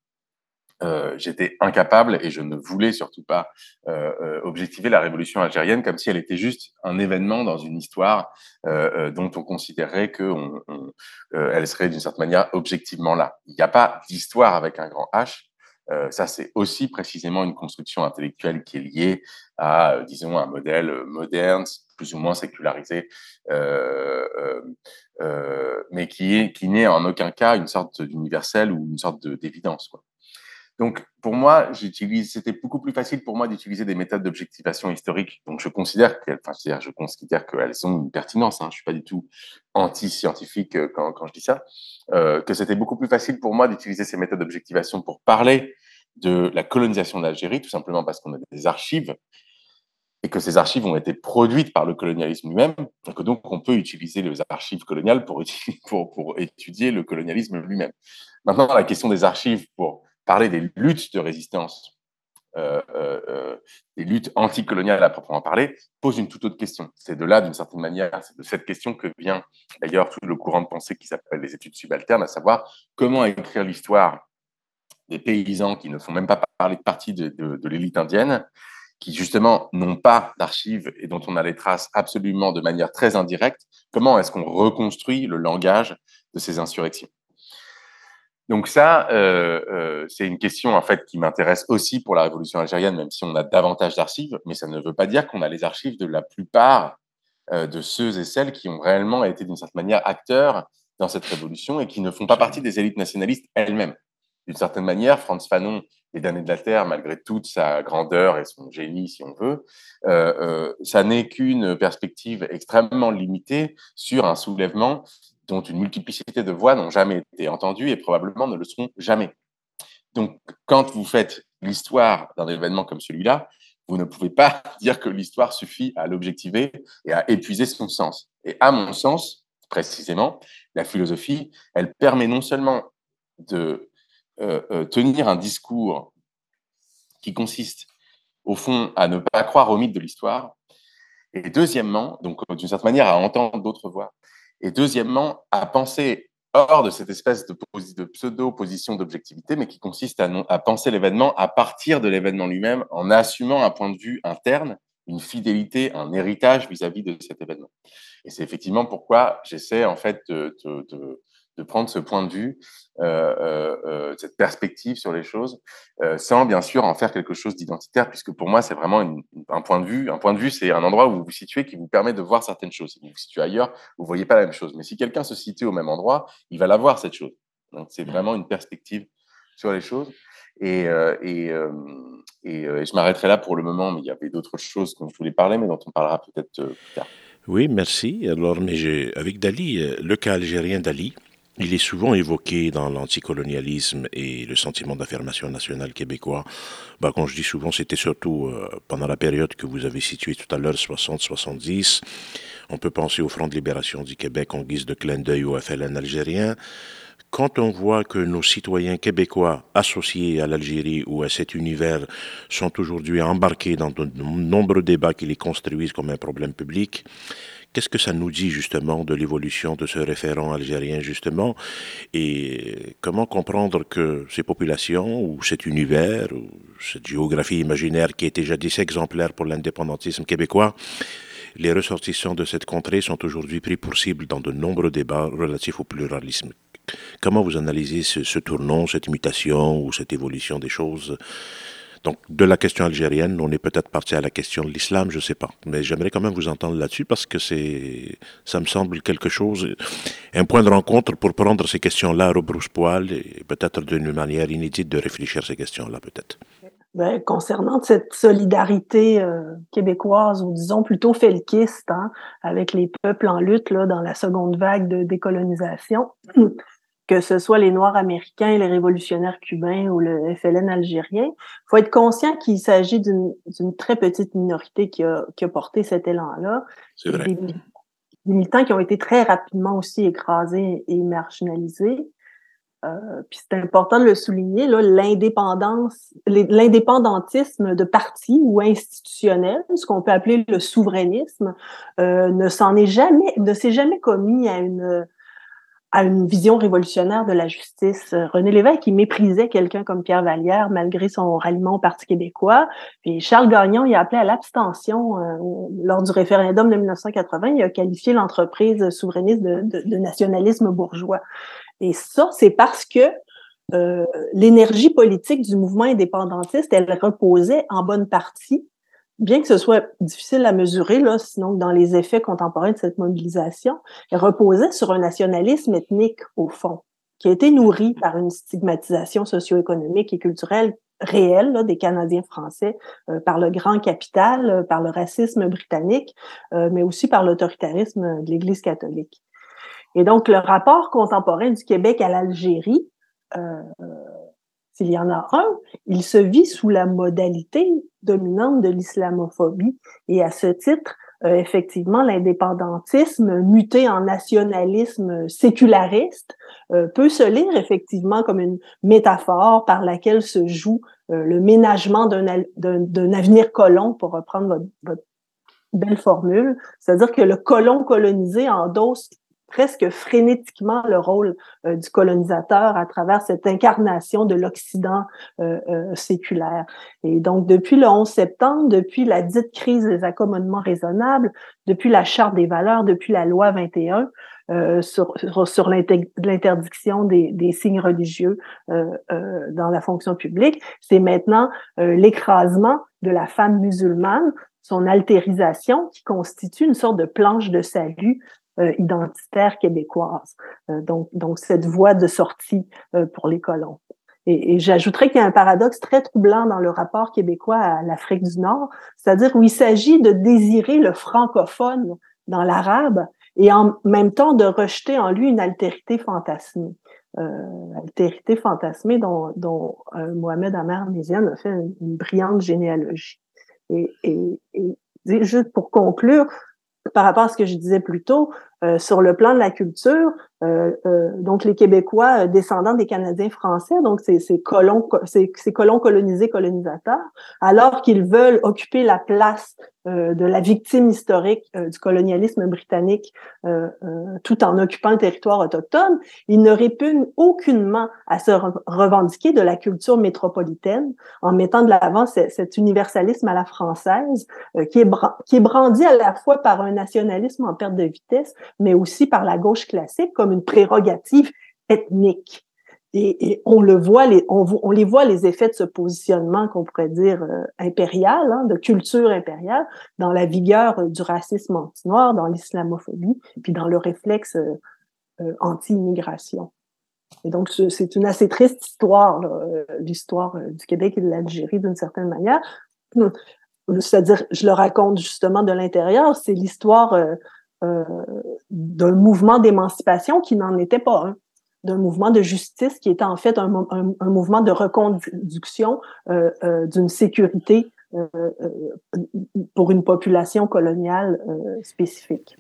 euh, j'étais incapable et je ne voulais surtout pas euh, euh, objectiver la révolution algérienne comme si elle était juste un événement dans une histoire euh, euh dont on considérerait que on, on, elle serait d'une certaine manière objectivement là. Il n'y a pas d'histoire avec un grand H. ça, c'est aussi précisément une construction intellectuelle qui est liée à, disons, un modèle moderne, plus ou moins sécularisé, mais qui est qui n'est en aucun cas une sorte d'universel ou une sorte d'évidence. Quoi. Donc, pour moi, j'utilise, c'était beaucoup plus facile pour moi d'utiliser des méthodes d'objectivation historique. Donc, je considère qu'elles, enfin, je considère qu'elles ont une pertinence. Hein, je suis pas du tout anti-scientifique euh, quand, je dis ça. Euh, que c'était beaucoup plus facile pour moi d'utiliser ces méthodes d'objectivation pour parler de la colonisation d'Algérie, tout simplement parce qu'on a des archives et que ces archives ont été produites par le colonialisme lui-même, que donc on peut utiliser les archives coloniales pour, *laughs* pour, pour étudier le colonialisme lui-même. Maintenant, la question des archives pour parler des luttes de résistance des luttes anticoloniales à proprement parler, pose une toute autre question. C'est de là, d'une certaine manière, c'est de cette question que vient d'ailleurs tout le courant de pensée qui s'appelle les études subalternes, à savoir comment écrire l'histoire des paysans qui ne font même pas parler de partie de, de l'élite indienne, qui justement n'ont pas d'archives et dont on a les traces absolument de manière très indirecte, comment est-ce qu'on reconstruit le langage de ces insurrections? Donc ça, euh, euh, c'est une question en fait qui m'intéresse aussi pour la révolution algérienne, même si on a davantage d'archives, mais ça ne veut pas dire qu'on a les archives de la plupart euh, de ceux et celles qui ont réellement été d'une certaine manière acteurs dans cette révolution et qui ne font pas partie des élites nationalistes elles-mêmes. D'une certaine manière, Franz Fanon, Les damnés de la Terre, malgré toute sa grandeur et son génie, si on veut, ça n'est qu'une perspective extrêmement limitée sur un soulèvement dont une multiplicité de voix n'ont jamais été entendues et probablement ne le seront jamais. Donc, quand vous faites l'histoire d'un événement comme celui-là, vous ne pouvez pas *laughs* dire que l'histoire suffit à l'objectiver et à épuiser son sens. Et à mon sens, précisément, la philosophie, elle permet non seulement de euh, euh, tenir un discours qui consiste, au fond, à ne pas croire au mythe de l'histoire, et deuxièmement, donc d'une certaine manière, à entendre d'autres voix, et deuxièmement, à penser hors de cette espèce de, pseudo-position d'objectivité, mais qui consiste à, penser l'événement à partir de l'événement lui-même, en assumant un point de vue interne, une fidélité, un héritage vis-à-vis de cet événement. Et c'est effectivement pourquoi j'essaie en fait de, de prendre ce point de vue, euh, euh, euh, cette perspective sur les choses, sans bien sûr en faire quelque chose d'identitaire, puisque pour moi c'est vraiment un point de vue. Un point de vue, c'est un endroit où vous vous situez qui vous permet de voir certaines choses. Si vous vous situez ailleurs, vous voyez pas la même chose. Mais si quelqu'un se situe au même endroit, il va la voir cette chose. Donc c'est vraiment une perspective sur les choses. Et, et, et, je m'arrêterai là pour le moment, mais il y avait d'autres choses dont je voulais parler, mais dont on parlera peut-être plus tard. Oui, merci. Alors, mais avec Dali, le cas algérien Dali, il est souvent évoqué dans l'anticolonialisme et le sentiment d'affirmation nationale québécois. Bah, quand je dis souvent, c'était surtout euh, pendant la période que vous avez située tout à l'heure, 60-70. On peut penser au Front de libération du Québec en guise de clin d'œil au FLN algérien. Quand on voit que nos citoyens québécois associés à l'Algérie ou à cet univers sont aujourd'hui embarqués dans de nombreux débats qui les construisent comme un problème public, Qu'est-ce que ça nous dit justement de l'évolution de ce référent algérien justement? Et comment comprendre que ces populations ou cet univers ou cette géographie imaginaire qui était jadis exemplaire pour l'indépendantisme québécois, les ressortissants de cette contrée sont aujourd'hui pris pour cible dans de nombreux débats relatifs au pluralisme. Comment vous analysez ce, tournant, cette mutation ou cette évolution des choses donc, de la question algérienne, on est peut-être parti à la question de l'islam, je ne sais pas. Mais j'aimerais quand même vous entendre là-dessus parce que c'est, ça me semble quelque chose, un point de rencontre pour prendre ces questions-là à rebrousse-poil et peut-être d'une manière inédite de réfléchir ces questions-là, peut-être. Ben, concernant cette solidarité euh, québécoise, ou disons plutôt felkiste, hein, avec les peuples en lutte là, dans la seconde vague de décolonisation, que ce soit les Noirs américains, les révolutionnaires cubains ou le FLN algérien, il faut être conscient qu'il s'agit d'une très petite minorité qui a, qui a porté cet élan-là. C'est vrai. Des, militants qui ont été très rapidement aussi écrasés et marginalisés. Euh, puis c'est important de le souligner, là, l'indépendance, l'indépendantisme de parti ou institutionnel, ce qu'on peut appeler le souverainisme, euh, ne s'en est jamais, ne s'est jamais commis à une à une vision révolutionnaire de la justice. René Lévesque, il méprisait quelqu'un comme Pierre Vallière malgré son ralliement au Parti québécois. Puis Charles Gagnon, il a appelé à l'abstention euh, lors du référendum de 1980. Il a qualifié l'entreprise souverainiste de, de, de, nationalisme bourgeois. Et ça, c'est parce que euh, l'énergie politique du mouvement indépendantiste, elle reposait en bonne partie bien que ce soit difficile à mesurer, là, sinon dans les effets contemporains de cette mobilisation, elle reposait sur un nationalisme ethnique au fond, qui a été nourri par une stigmatisation socio-économique et culturelle réelle là, des Canadiens français, euh, par le grand capital, euh, par le racisme britannique, euh, mais aussi par l'autoritarisme de l'Église catholique. Et donc, le rapport contemporain du Québec à l'Algérie, s'il y en a un, il se vit sous la modalité dominante de l'islamophobie. Et à ce titre, euh, effectivement, l'indépendantisme muté en nationalisme séculariste euh, peut se lire effectivement comme une métaphore par laquelle se joue le ménagement d'un avenir colon, pour reprendre votre, votre belle formule. C'est-à-dire que le colon colonisé endosse presque frénétiquement le rôle euh, du colonisateur à travers cette incarnation de l'Occident euh, euh, séculaire. Et donc, depuis le 11 septembre, depuis la dite crise des accommodements raisonnables, depuis la Charte des valeurs, depuis la loi 21, euh, sur, sur l'interdiction des, des, signes religieux dans la fonction publique, c'est maintenant l'écrasement de la femme musulmane, son altérisation qui constitue une sorte de planche de salut identitaire québécoise. Euh, donc, donc, cette voie de sortie euh, pour les colons. Et, et j'ajouterais qu'il y a un paradoxe très troublant dans le rapport québécois à l'Afrique du Nord, c'est-à-dire où il s'agit de désirer le francophone dans l'arabe et en même temps de rejeter en lui une altérité fantasmée. Euh, altérité fantasmée dont, dont euh, Mohamed Amar Méziane a fait une, une brillante généalogie. Et, et, et, juste pour conclure, par rapport à ce que je disais plus tôt, euh, sur le plan de la culture, euh, euh, donc les Québécois descendants des Canadiens français, donc ces, colons, ces, colons colonisés, colonisateurs, alors qu'ils veulent occuper la place de la victime historique du colonialisme britannique, tout en occupant le territoire autochtone, ils ne répugnent aucunement à se revendiquer de la culture métropolitaine en mettant de l'avant cet universalisme à la française qui est, qui est brandi à la fois par un nationalisme en perte de vitesse, mais aussi par la gauche classique comme une prérogative ethnique. Et, on le voit, les, on, les voit les effets de ce positionnement qu'on pourrait dire euh, impérial, hein, de culture impériale, dans la vigueur euh, du racisme anti-noir, dans l'islamophobie, puis dans le réflexe euh, anti-immigration. Et donc, c'est une assez triste histoire, l'histoire du Québec et de l'Algérie d'une certaine manière. C'est-à-dire, je le raconte justement de l'intérieur, c'est l'histoire euh, d'un mouvement d'émancipation qui n'en était pas un, d'un mouvement de justice qui était en fait un, mouvement de reconduction euh, euh, d'une sécurité pour une population coloniale spécifique.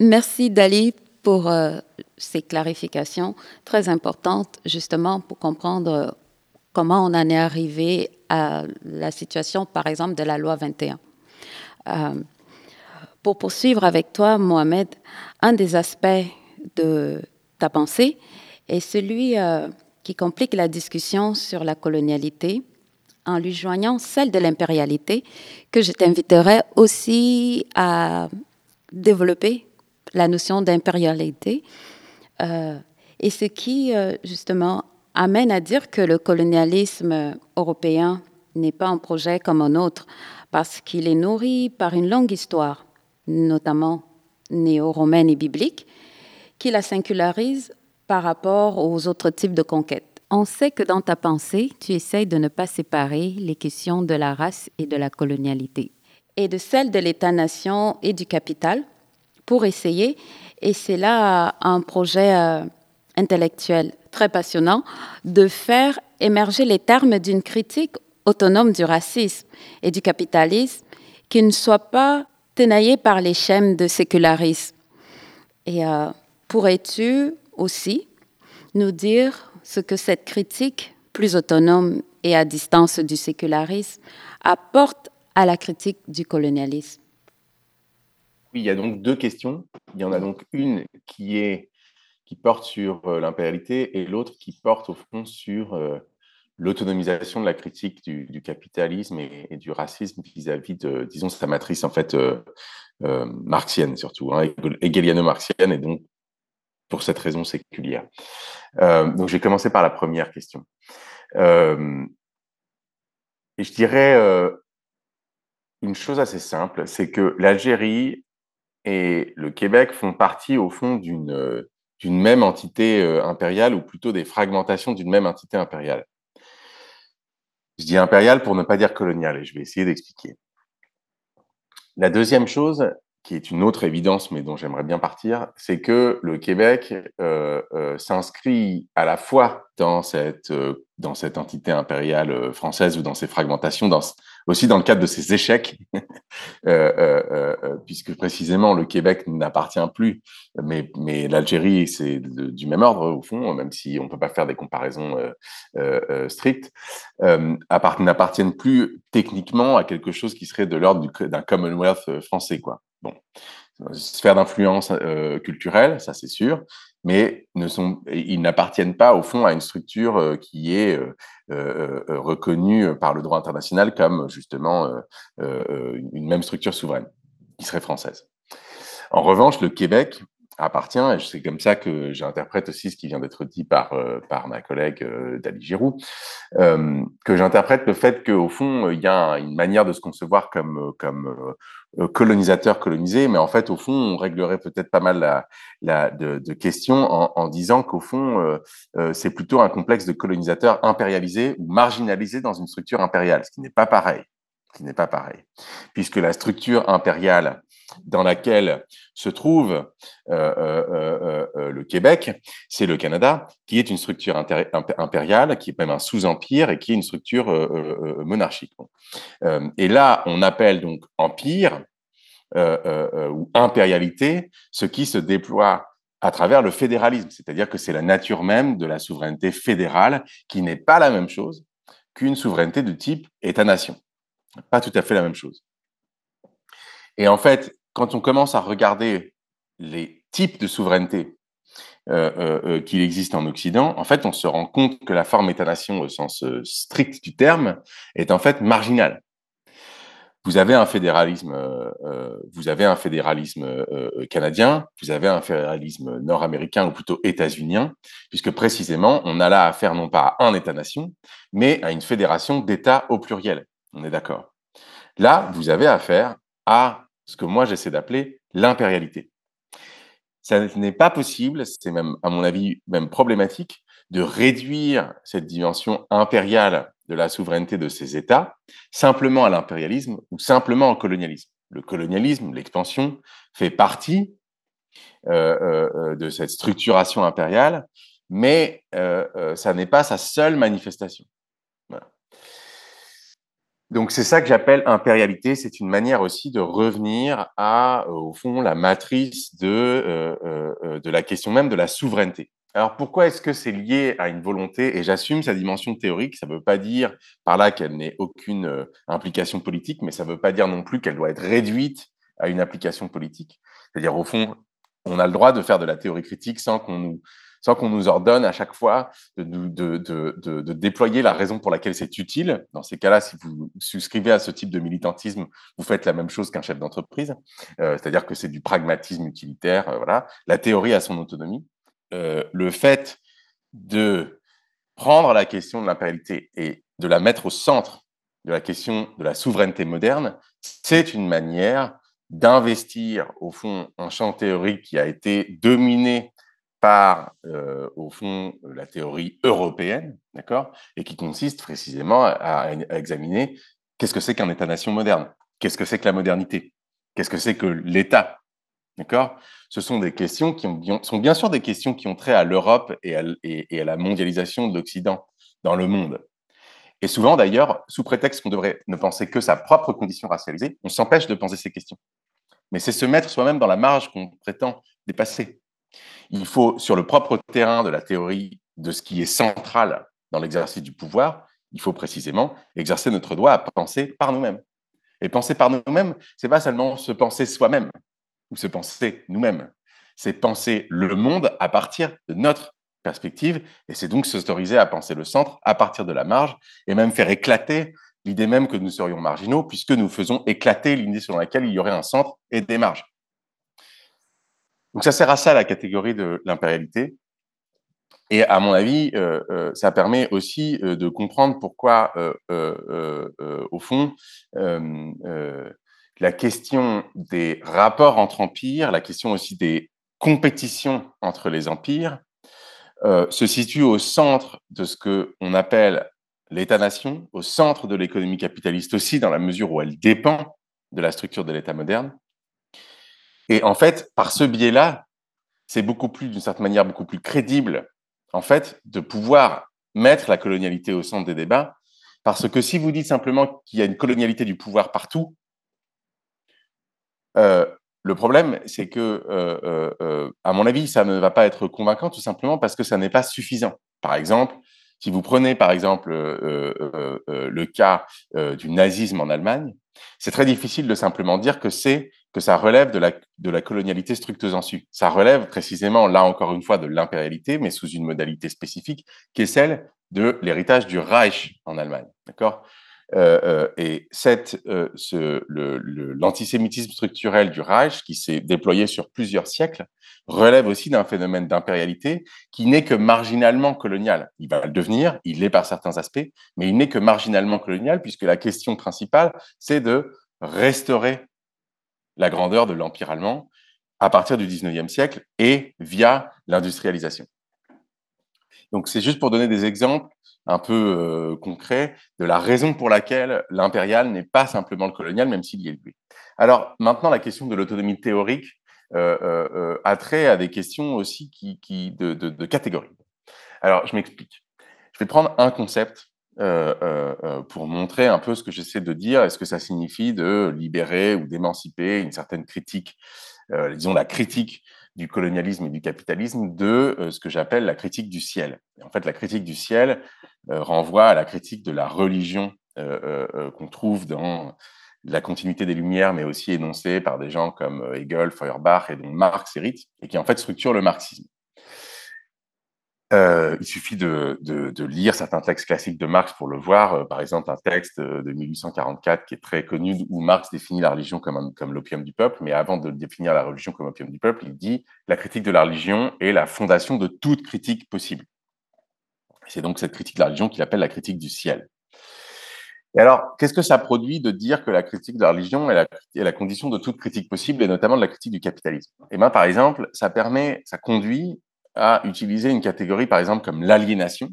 merci Dali pour ces clarifications très importantes justement pour comprendre comment on en est arrivé à la situation par exemple de la loi 21. Pour poursuivre avec toi, Mohamed, un des aspects de ta pensée est celui euh, qui complique la discussion sur la colonialité en lui joignant celle de l'impérialité, que je t'inviterai aussi à développer la notion d'impérialité, euh, et ce qui, euh, justement, amène à dire que le colonialisme européen n'est pas un projet comme un autre, parce qu'il est nourri par une longue histoire notamment néo-romaine et biblique, qui la singularise par rapport aux autres types de conquêtes. On sait que dans ta pensée, tu essayes de ne pas séparer les questions de la race et de la colonialité, et de celles de l'État-nation et du capital, pour essayer, et c'est là un projet euh, intellectuel très passionnant, de faire émerger les termes d'une critique autonome du racisme et du capitalisme qui ne soit pas tenaillé par les schèmes de sécularisme. Et euh, pourrais-tu aussi nous dire ce que cette critique plus autonome et à distance du sécularisme apporte à la critique du colonialisme? Oui, il y a donc deux questions. Il y en a donc une qui est qui porte sur euh, l'impérialité et l'autre qui porte au fond sur euh, l'autonomisation de la critique du, capitalisme et, du racisme vis-à-vis de, disons, sa matrice en fait euh, euh, marxienne surtout, hein, hegeliano-marxienne, et donc pour cette raison séculière. Euh, donc, je vais commencer par la première question. et je dirais une chose assez simple, c'est que l'Algérie et le Québec font partie, au fond, d'une même entité impériale, ou plutôt des fragmentations d'une même entité impériale. Je dis impérial pour ne pas dire colonial et je vais essayer d'expliquer. La deuxième chose, qui est une autre évidence, mais dont j'aimerais bien partir, c'est que le Québec euh, euh, s'inscrit à la fois dans cette euh, dans cette entité impériale euh, française ou dans ses fragmentations, dans, aussi dans le cadre de ses échecs, *laughs* euh, puisque précisément le Québec n'appartient plus, mais, mais l'Algérie, c'est du même ordre au fond, même si on ne peut pas faire des comparaisons strictes, n'appartiennent plus techniquement à quelque chose qui serait de l'ordre d'un Commonwealth français. Quoi. Bon, sphère d'influence culturelle, ça c'est sûr, mais ne sont, ils n'appartiennent pas au fond à une structure euh, qui est euh, euh, reconnue par le droit international comme justement une même structure souveraine, qui serait française. En revanche, le Québec appartient, et c'est comme ça que j'interprète aussi ce qui vient d'être dit par, par ma collègue Dali Giroux, que j'interprète le fait qu'au fond, il y a une manière de se concevoir comme, comme euh, colonisateur colonisé, mais en fait, au fond, on réglerait peut-être pas mal la, la de, de, questions en, en disant qu'au fond, euh, euh, c'est plutôt un complexe de colonisateur impérialisé ou marginalisé dans une structure impériale, ce qui n'est pas pareil, ce qui n'est pas pareil, puisque la structure impériale dans laquelle se trouve euh, euh, euh, le Québec, c'est le Canada, qui est une structure impériale, qui est même un sous-empire et qui est une structure monarchique. et là, on appelle donc empire ou impérialité ce qui se déploie à travers le fédéralisme, c'est-à-dire que c'est la nature même de la souveraineté fédérale qui n'est pas la même chose qu'une souveraineté de type État-nation. Pas tout à fait la même chose. Et en fait, quand on commence à regarder les types de souveraineté euh, euh, euh, qu'il existe en Occident, en fait, on se rend compte que la forme État-nation au sens strict du terme est en fait marginale. Vous avez un fédéralisme, vous avez un fédéralisme canadien, vous avez un fédéralisme nord-américain ou plutôt états-unien, puisque précisément on a là affaire non pas à un État-nation, mais à une fédération d'États au pluriel. On est d'accord? Là, vous avez affaire à ce que moi j'essaie d'appeler l'impérialité. Ça n'est pas possible, c'est même, à mon avis, même problématique, de réduire cette dimension impériale de la souveraineté de ces États simplement à l'impérialisme ou simplement au colonialisme. Le colonialisme, l'expansion, fait partie euh, euh, de cette structuration impériale, mais euh, ça n'est pas sa seule manifestation. Donc c'est ça que j'appelle impérialité. C'est une manière aussi de revenir à, euh, au fond, la matrice de, euh, euh, de la question même de la souveraineté. Alors pourquoi est-ce que c'est lié à une volonté? Et j'assume sa dimension théorique. Ça ne veut pas dire par là qu'elle n'ait aucune implication politique, mais ça ne veut pas dire non plus qu'elle doit être réduite à une application politique. C'est-à-dire au fond, on a le droit de faire de la théorie critique sans qu'on nous sans qu'on nous ordonne à chaque fois de, déployer la raison pour laquelle c'est utile. Dans ces cas-là, si vous souscrivez à ce type de militantisme, vous faites la même chose qu'un chef d'entreprise, euh, c'est-à-dire que c'est du pragmatisme utilitaire. Euh, voilà, la théorie a son autonomie. Euh, le fait de prendre la question de l'impérialité et de la mettre au centre de la question de la souveraineté moderne, c'est une manière d'investir au fond un champ théorique qui a été dominé par, euh, au fond, la théorie européenne, d'accord, et qui consiste précisément à, examiner qu'est-ce que c'est qu'un État-nation moderne, qu'est-ce que c'est que la modernité, qu'est-ce que c'est que l'État, d'accord? Ce sont des questions qui ont, sont bien sûr des questions qui ont trait à l'Europe et, à la mondialisation de l'Occident dans le monde. Et souvent, d'ailleurs, sous prétexte qu'on devrait ne penser que sa propre condition racialisée, on s'empêche de penser ces questions. Mais c'est se mettre soi-même dans la marge qu'on prétend dépasser. Il faut, sur le propre terrain de la théorie de ce qui est central dans l'exercice du pouvoir, il faut précisément exercer notre droit à penser par nous-mêmes. Et penser par nous-mêmes, c'est pas seulement se penser soi-même ou se penser nous-mêmes. C'est penser le monde à partir de notre perspective, et c'est donc s'autoriser à penser le centre à partir de la marge, et même faire éclater l'idée même que nous serions marginaux, puisque nous faisons éclater l'idée selon laquelle il y aurait un centre et des marges. Donc ça sert à ça la catégorie de l'impérialité. Et à mon avis, euh, euh, ça permet aussi euh, de comprendre pourquoi, au fond, la question des rapports entre empires, la question aussi des compétitions entre les empires, se situe au centre de ce que on appelle l'État-nation, au centre de l'économie capitaliste aussi, dans la mesure où elle dépend de la structure de l'État moderne. Et en fait, par ce biais-là, c'est beaucoup plus, d'une certaine manière, beaucoup plus crédible, en fait, de pouvoir mettre la colonialité au centre des débats, parce que si vous dites simplement qu'il y a une colonialité du pouvoir partout, euh, le problème, c'est que, euh, euh, à mon avis, ça ne va pas être convaincant tout simplement parce que ça n'est pas suffisant. Par exemple, si vous prenez par exemple le cas du nazisme en Allemagne, c'est très difficile de simplement dire que c'est que ça relève de la, de la colonialité stricte sensu. Ça relève précisément, là encore une fois, de l'impérialité, mais sous une modalité spécifique, qui est celle de l'héritage du Reich en Allemagne. D'accord? Euh, euh, et cette, euh, ce, l'antisémitisme structurel du Reich, qui s'est déployé sur plusieurs siècles, relève aussi d'un phénomène d'impérialité qui n'est que marginalement colonial. Il va le devenir, il l'est par certains aspects, mais il n'est que marginalement colonial, puisque la question principale, c'est de restaurer la grandeur de l'Empire allemand à partir du 19e siècle et via l'industrialisation. Donc c'est juste pour donner des exemples un peu euh, concrets de la raison pour laquelle l'impérial n'est pas simplement le colonial, même s'il y est lui. Alors maintenant, la question de l'autonomie théorique euh, euh, a trait à des questions aussi qui, qui de, de, de catégorie. Alors je m'explique. Je vais prendre un concept pour montrer un peu ce que j'essaie de dire et ce que ça signifie de libérer ou d'émanciper une certaine critique, disons la critique du colonialisme et du capitalisme de euh, ce que j'appelle la critique du ciel? en fait, la critique du ciel euh, renvoie à la critique de la religion euh, qu'on trouve dans la continuité des Lumières, mais aussi énoncée par des gens comme Hegel, Feuerbach et dont Marx hérite, et qui en fait structure le marxisme. Euh, il suffit de, de, de, lire certains textes classiques de Marx pour le voir. Euh, par exemple, un texte euh, de 1844 qui est très connu où Marx définit la religion comme, comme l'opium du peuple. Mais avant de définir la religion comme opium du peuple, il dit la critique de la religion est la fondation de toute critique possible. C'est donc cette critique de la religion qu'il appelle la critique du ciel. Et alors, qu'est-ce que ça produit de dire que la critique de la religion est la, est la condition de toute critique possible, et notamment de la critique du capitalisme? Eh bien, par exemple, ça permet, ça conduit à utiliser une catégorie, par exemple, comme l'aliénation,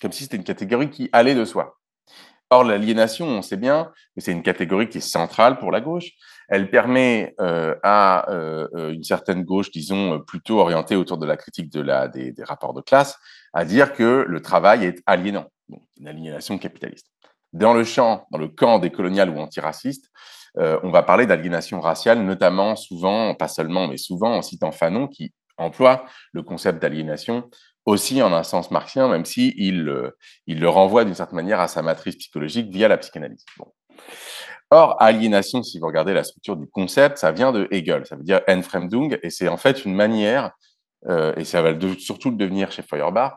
comme si c'était une catégorie qui allait de soi. Or, l'aliénation, on sait bien que c'est une catégorie qui est centrale pour la gauche. Elle permet euh, à euh, une certaine gauche, disons, plutôt orientée autour de la critique de la, des, rapports de classe, à dire que le travail est aliénant, une aliénation capitaliste. Dans le champ, dans le camp des coloniales ou antiracistes, euh, on va parler d'aliénation raciale, notamment souvent, pas seulement, mais souvent en citant Fanon, qui emploie le concept d'aliénation aussi en un sens marxien, même si il, euh, il le renvoie d'une certaine manière à sa matrice psychologique via la psychanalyse. Or, aliénation, si vous regardez la structure du concept, ça vient de Hegel, ça veut dire Entfremdung, et c'est en fait une manière, euh, et ça va surtout le devenir chez Feuerbach,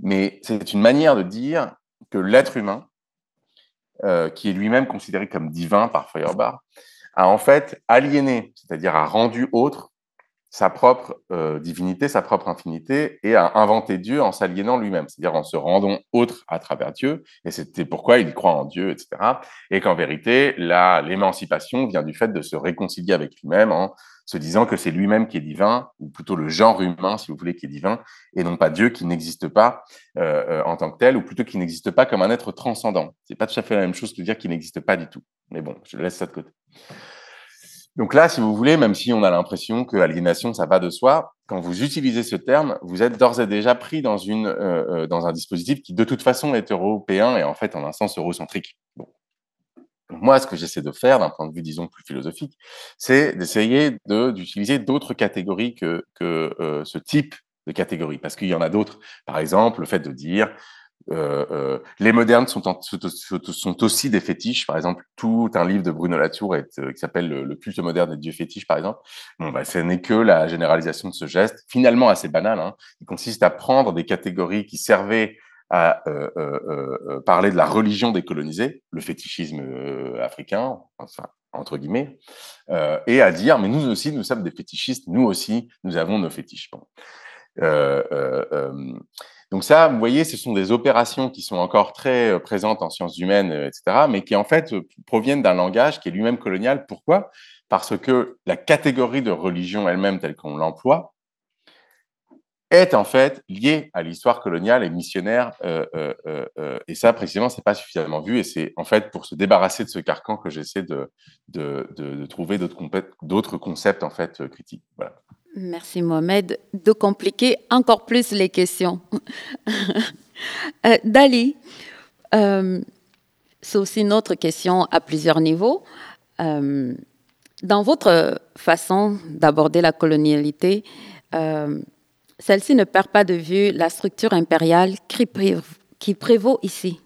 mais c'est une manière de dire que l'être humain, euh, qui est lui-même considéré comme divin par Feuerbach, a en fait aliéné, c'est-à-dire a rendu autre sa propre euh, divinité, sa propre infinité, et a inventé Dieu en s'aliénant lui-même, c'est-à-dire en se rendant autre à travers Dieu, et c'était pourquoi il croit en Dieu, etc. Et qu'en vérité, l'émancipation vient du fait de se réconcilier avec lui-même en se disant que c'est lui-même qui est divin, ou plutôt le genre humain, si vous voulez, qui est divin, et non pas Dieu qui n'existe pas euh, euh, en tant que tel, ou plutôt qui n'existe pas comme un être transcendant. C'est pas tout à fait la même chose que dire qu'il n'existe pas du tout. Mais bon, je laisse ça de côté. Donc là, si vous voulez, même si on a l'impression que aliénation, ça va de soi, quand vous utilisez ce terme, vous êtes d'ores et déjà pris dans, une, euh, euh, dans un dispositif qui, de toute façon, est européen et en fait, en un sens, eurocentrique. Bon. moi, ce que j'essaie de faire, d'un point de vue, disons, plus philosophique, c'est d'essayer d'utiliser d'autres catégories que, que euh, ce type de catégories, parce qu'il y en a d'autres. Par exemple, le fait de dire euh, euh, les modernes sont, sont, aussi des fétiches. Par exemple, tout un livre de Bruno Latour est, euh, qui s'appelle le, culte moderne des dieux fétiches, par exemple. Bon, bah, ce n'est que la généralisation de ce geste, finalement assez banal. Hein. Il consiste à prendre des catégories qui servaient à parler de la religion des colonisés, le fétichisme africain, enfin, entre guillemets, et à dire, mais nous aussi, nous sommes des fétichistes, nous aussi, nous avons nos fétiches. Bon. Donc ça, vous voyez, ce sont des opérations qui sont encore très euh, présentes en sciences humaines, euh, etc., mais qui en fait euh, proviennent d'un langage qui est lui-même colonial. Pourquoi? Parce que la catégorie de religion elle-même telle qu'on l'emploie est en fait liée à l'histoire coloniale et missionnaire. et ça, précisément, c'est pas suffisamment vu. Et c'est en fait pour se débarrasser de ce carcan que j'essaie de, trouver d'autres concepts en fait critiques. Voilà. Merci Mohamed de compliquer encore plus les questions. *laughs* Dali, c'est aussi une autre question à plusieurs niveaux. dans votre façon d'aborder la colonialité, celle-ci ne perd pas de vue la structure impériale qui prévaut ici.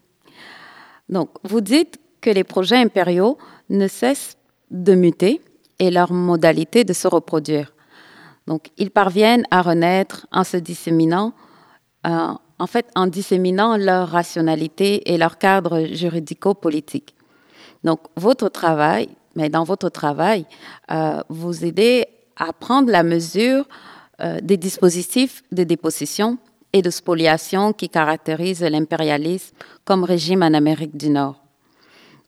Donc, vous dites que les projets impériaux ne cessent de muter et leurs modalités de se reproduire. Donc, ils parviennent à renaître en se disséminant, euh, en fait, en disséminant leur rationalité et leur cadre juridico-politique. Donc, votre travail, mais dans votre travail, euh, vous aidez à prendre la mesure euh, des dispositifs de dépossession et de spoliation qui caractérisent l'impérialisme comme régime en Amérique du Nord.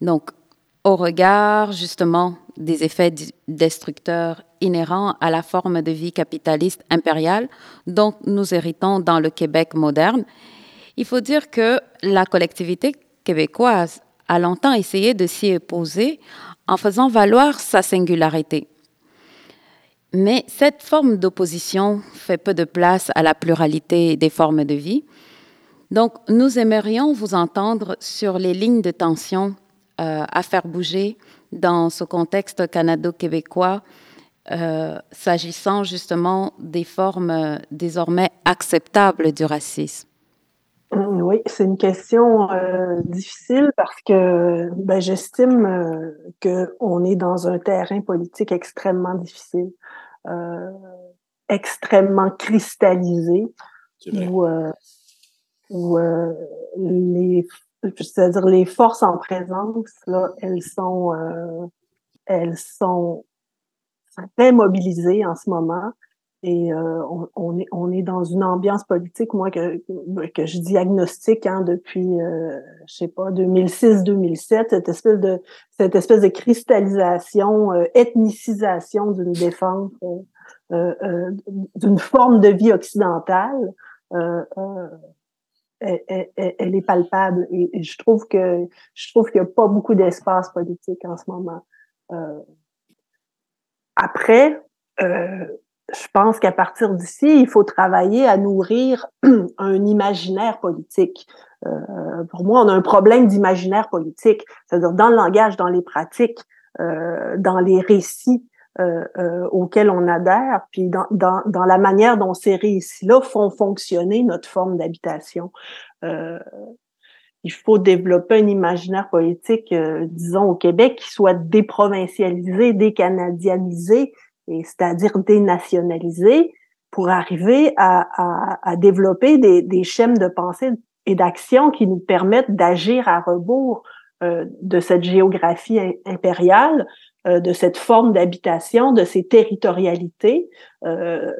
Donc, au regard justement des effets destructeurs inhérents à la forme de vie capitaliste impériale dont nous héritons dans le Québec moderne, il faut dire que la collectivité québécoise a longtemps essayé de s'y opposer en faisant valoir sa singularité. Mais cette forme d'opposition fait peu de place à la pluralité des formes de vie. Donc, nous aimerions vous entendre sur les lignes de tension euh, à faire bouger dans ce contexte canado-québécois, euh, s'agissant justement des formes euh, désormais acceptables du racisme? Oui, c'est une question difficile parce que ben, j'estime qu'on est dans un terrain politique extrêmement difficile, extrêmement cristallisé, où, où les c'est-à-dire les forces en présence, là, elles sont, euh, elles sont très mobilisées en ce moment. Et euh, on, est, on est dans une ambiance politique, moi, que, que je diagnostique hein, depuis, euh, je sais pas, 2006-2007, cette espèce de cette espèce de cristallisation, euh, ethnicisation d'une défense, euh, euh, d'une forme de vie occidentale elle, est palpable et, je trouve que je trouve qu'il n'y a pas beaucoup d'espace politique en ce moment. Euh, après, euh, je pense qu'à partir d'ici, il faut travailler à nourrir *clears throat* un imaginaire politique. Euh, pour moi, on a un problème d'imaginaire politique, c'est-à-dire dans le langage, dans les pratiques, euh, dans les récits euh, euh, auxquels on adhère, puis dans, dans, dans la manière dont ces récits-là font fonctionner notre forme d'habitation. Euh, il faut développer un imaginaire politique, euh, disons, au Québec qui soit déprovincialisé, décanadianisé, c'est-à-dire dénationalisé, pour arriver à, à, à développer des, des schèmes de pensée et d'action qui nous permettent d'agir à rebours euh, de cette géographie impériale, de cette forme d'habitation, de ces territorialités, euh,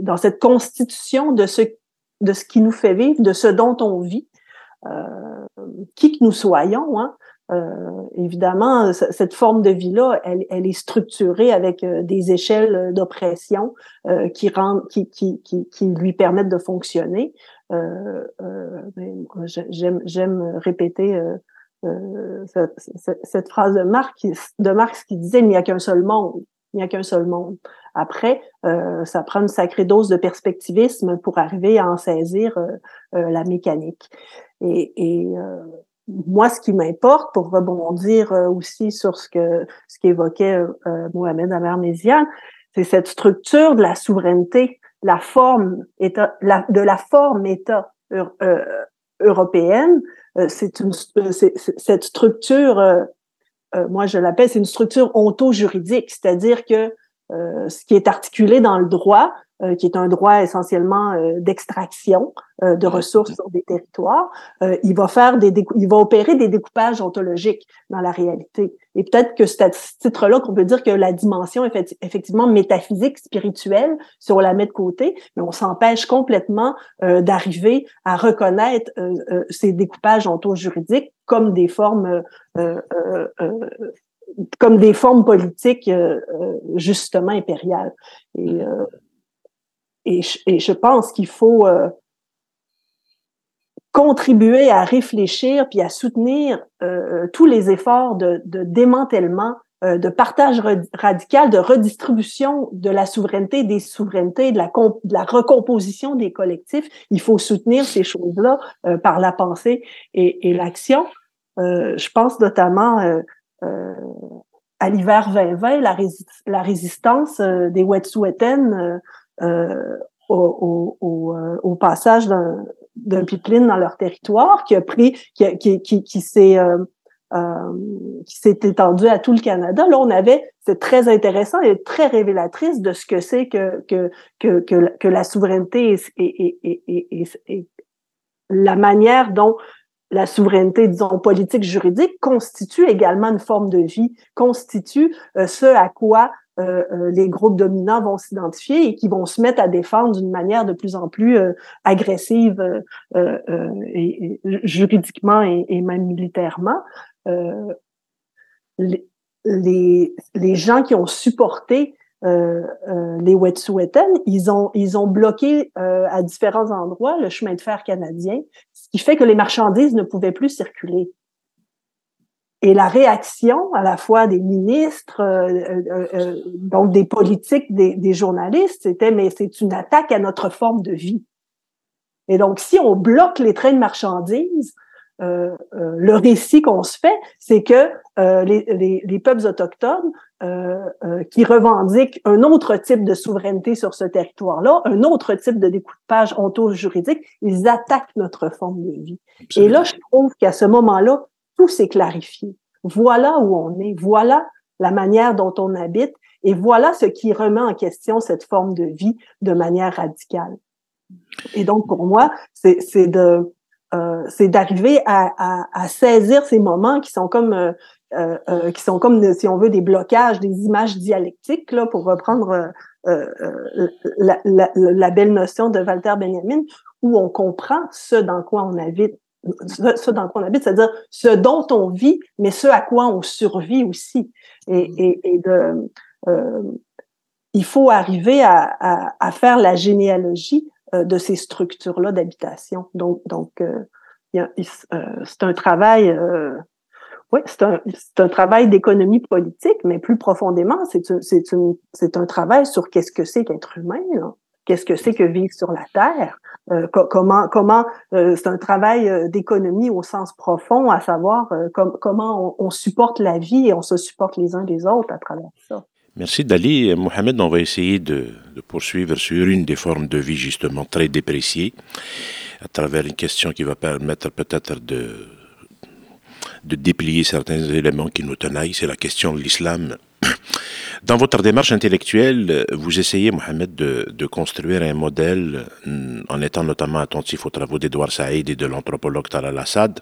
dans cette constitution de ce, de ce qui nous fait vivre, de ce dont on vit, qui que nous soyons. Hein, évidemment, cette forme de vie-là, elle, elle, est structurée avec des échelles d'oppression qui, rendent, qui, qui, qui, qui, lui permettent de fonctionner. J'aime répéter euh, cette, phrase de Marx, de Marx qui disait il n'y a qu'un seul monde. Il n'y a qu'un seul monde. Après, euh, ça prend une sacrée dose de perspectivisme pour arriver à en saisir euh, la mécanique. Et, et moi, ce qui m'importe, pour rebondir aussi sur ce que ce qu'évoquait Mohamed Amermézian, c'est cette structure de la souveraineté, la forme état, la, de la forme État européenne euh, c'est une euh, cette structure, euh, moi je l'appelle, c'est une structure onto-juridique, c'est-à-dire que ce qui est articulé dans le droit, euh, qui est un droit essentiellement euh, d'extraction euh, de ressources sur des territoires, il va faire des il va opérer des découpages ontologiques dans la réalité. Et peut-être que c'est à ce titre-là qu'on peut dire que la dimension effectivement métaphysique, spirituelle, si on la met de côté, mais on s'empêche complètement d'arriver à reconnaître ces découpages onto-juridiques comme des formes comme des formes politiques justement impériales. Et et je, pense qu'il faut euh, contribuer à réfléchir puis à soutenir euh, tous les efforts de, démantèlement de partage radical, de redistribution de la souveraineté, des souverainetés, de la, recomposition des collectifs. Il faut soutenir ces choses-là par la pensée et, et l'action. je pense notamment à l'hiver 2020, la, la résistance des Wet'suwet'en au, au, au, passage d'un pipeline dans leur territoire qui a pris, qui, qui, qui, qui s'est euh, euh, qui s'est étendu à tout le Canada. Là, on avait, c'est très intéressant et très révélatrice de ce que c'est que, que, que, que, la souveraineté et, et, et, et, la manière dont la souveraineté, disons, politique, juridique, constitue également une forme de vie, constitue euh, ce à quoi euh, euh, les groupes dominants vont s'identifier et qui vont se mettre à défendre d'une manière de plus en plus euh, agressive et, juridiquement et, même militairement. Les, les, gens qui ont supporté les Wet'suwet'en, ils ont, ils ont bloqué à différents endroits le chemin de fer canadien, ce qui fait que les marchandises ne pouvaient plus circuler. Et la réaction à la fois des ministres, euh, euh, euh, donc des politiques, des, des journalistes, c'était mais c'est une attaque à notre forme de vie. Et donc, si on bloque les trains de marchandises, euh, le récit qu'on se fait, c'est que les, les, les, peuples autochtones qui revendiquent un autre type de souveraineté sur ce territoire-là, un autre type de découpage onto-juridique, ils attaquent notre forme de vie. Et là, je trouve qu'à ce moment-là, tout s'est clarifié. Voilà où on est, voilà la manière dont on habite et voilà ce qui remet en question cette forme de vie de manière radicale. Et donc pour moi, c'est de euh, c'est d'arriver à, saisir ces moments qui sont comme euh, euh, qui sont comme si on veut des blocages, des images dialectiques là pour reprendre la, la, la, belle notion de Walter Benjamin où on comprend ce dans quoi on habite ce, dans quoi on habite, c'est-à-dire ce dont on vit, mais ce à quoi on survit aussi. Et, mm. et, de, euh, il faut arriver à, à, à, faire la généalogie euh, de ces structures-là d'habitation. Donc, donc euh, euh c'est un travail. Euh, oui, c'est un, un travail d'économie politique, mais plus profondément, c'est un travail sur qu'est-ce que c'est qu'être humain. Là qu'est-ce que c'est que vivre sur la Terre, euh, comment, comment euh, c'est un travail euh, d'économie au sens profond, à savoir comment on, supporte la vie et on se supporte les uns les autres à travers ça. Merci Dali. Mohamed, on va essayer de, poursuivre sur une des formes de vie justement très dépréciées, à travers une question qui va permettre peut-être de, de déplier certains éléments qui nous tenaillent. C'est la question de l'islam dans votre démarche intellectuelle, vous essayez, Mohamed, de, construire un modèle mm, en étant notamment attentif aux travaux d'Edouard Saïd et de l'anthropologue Talal Assad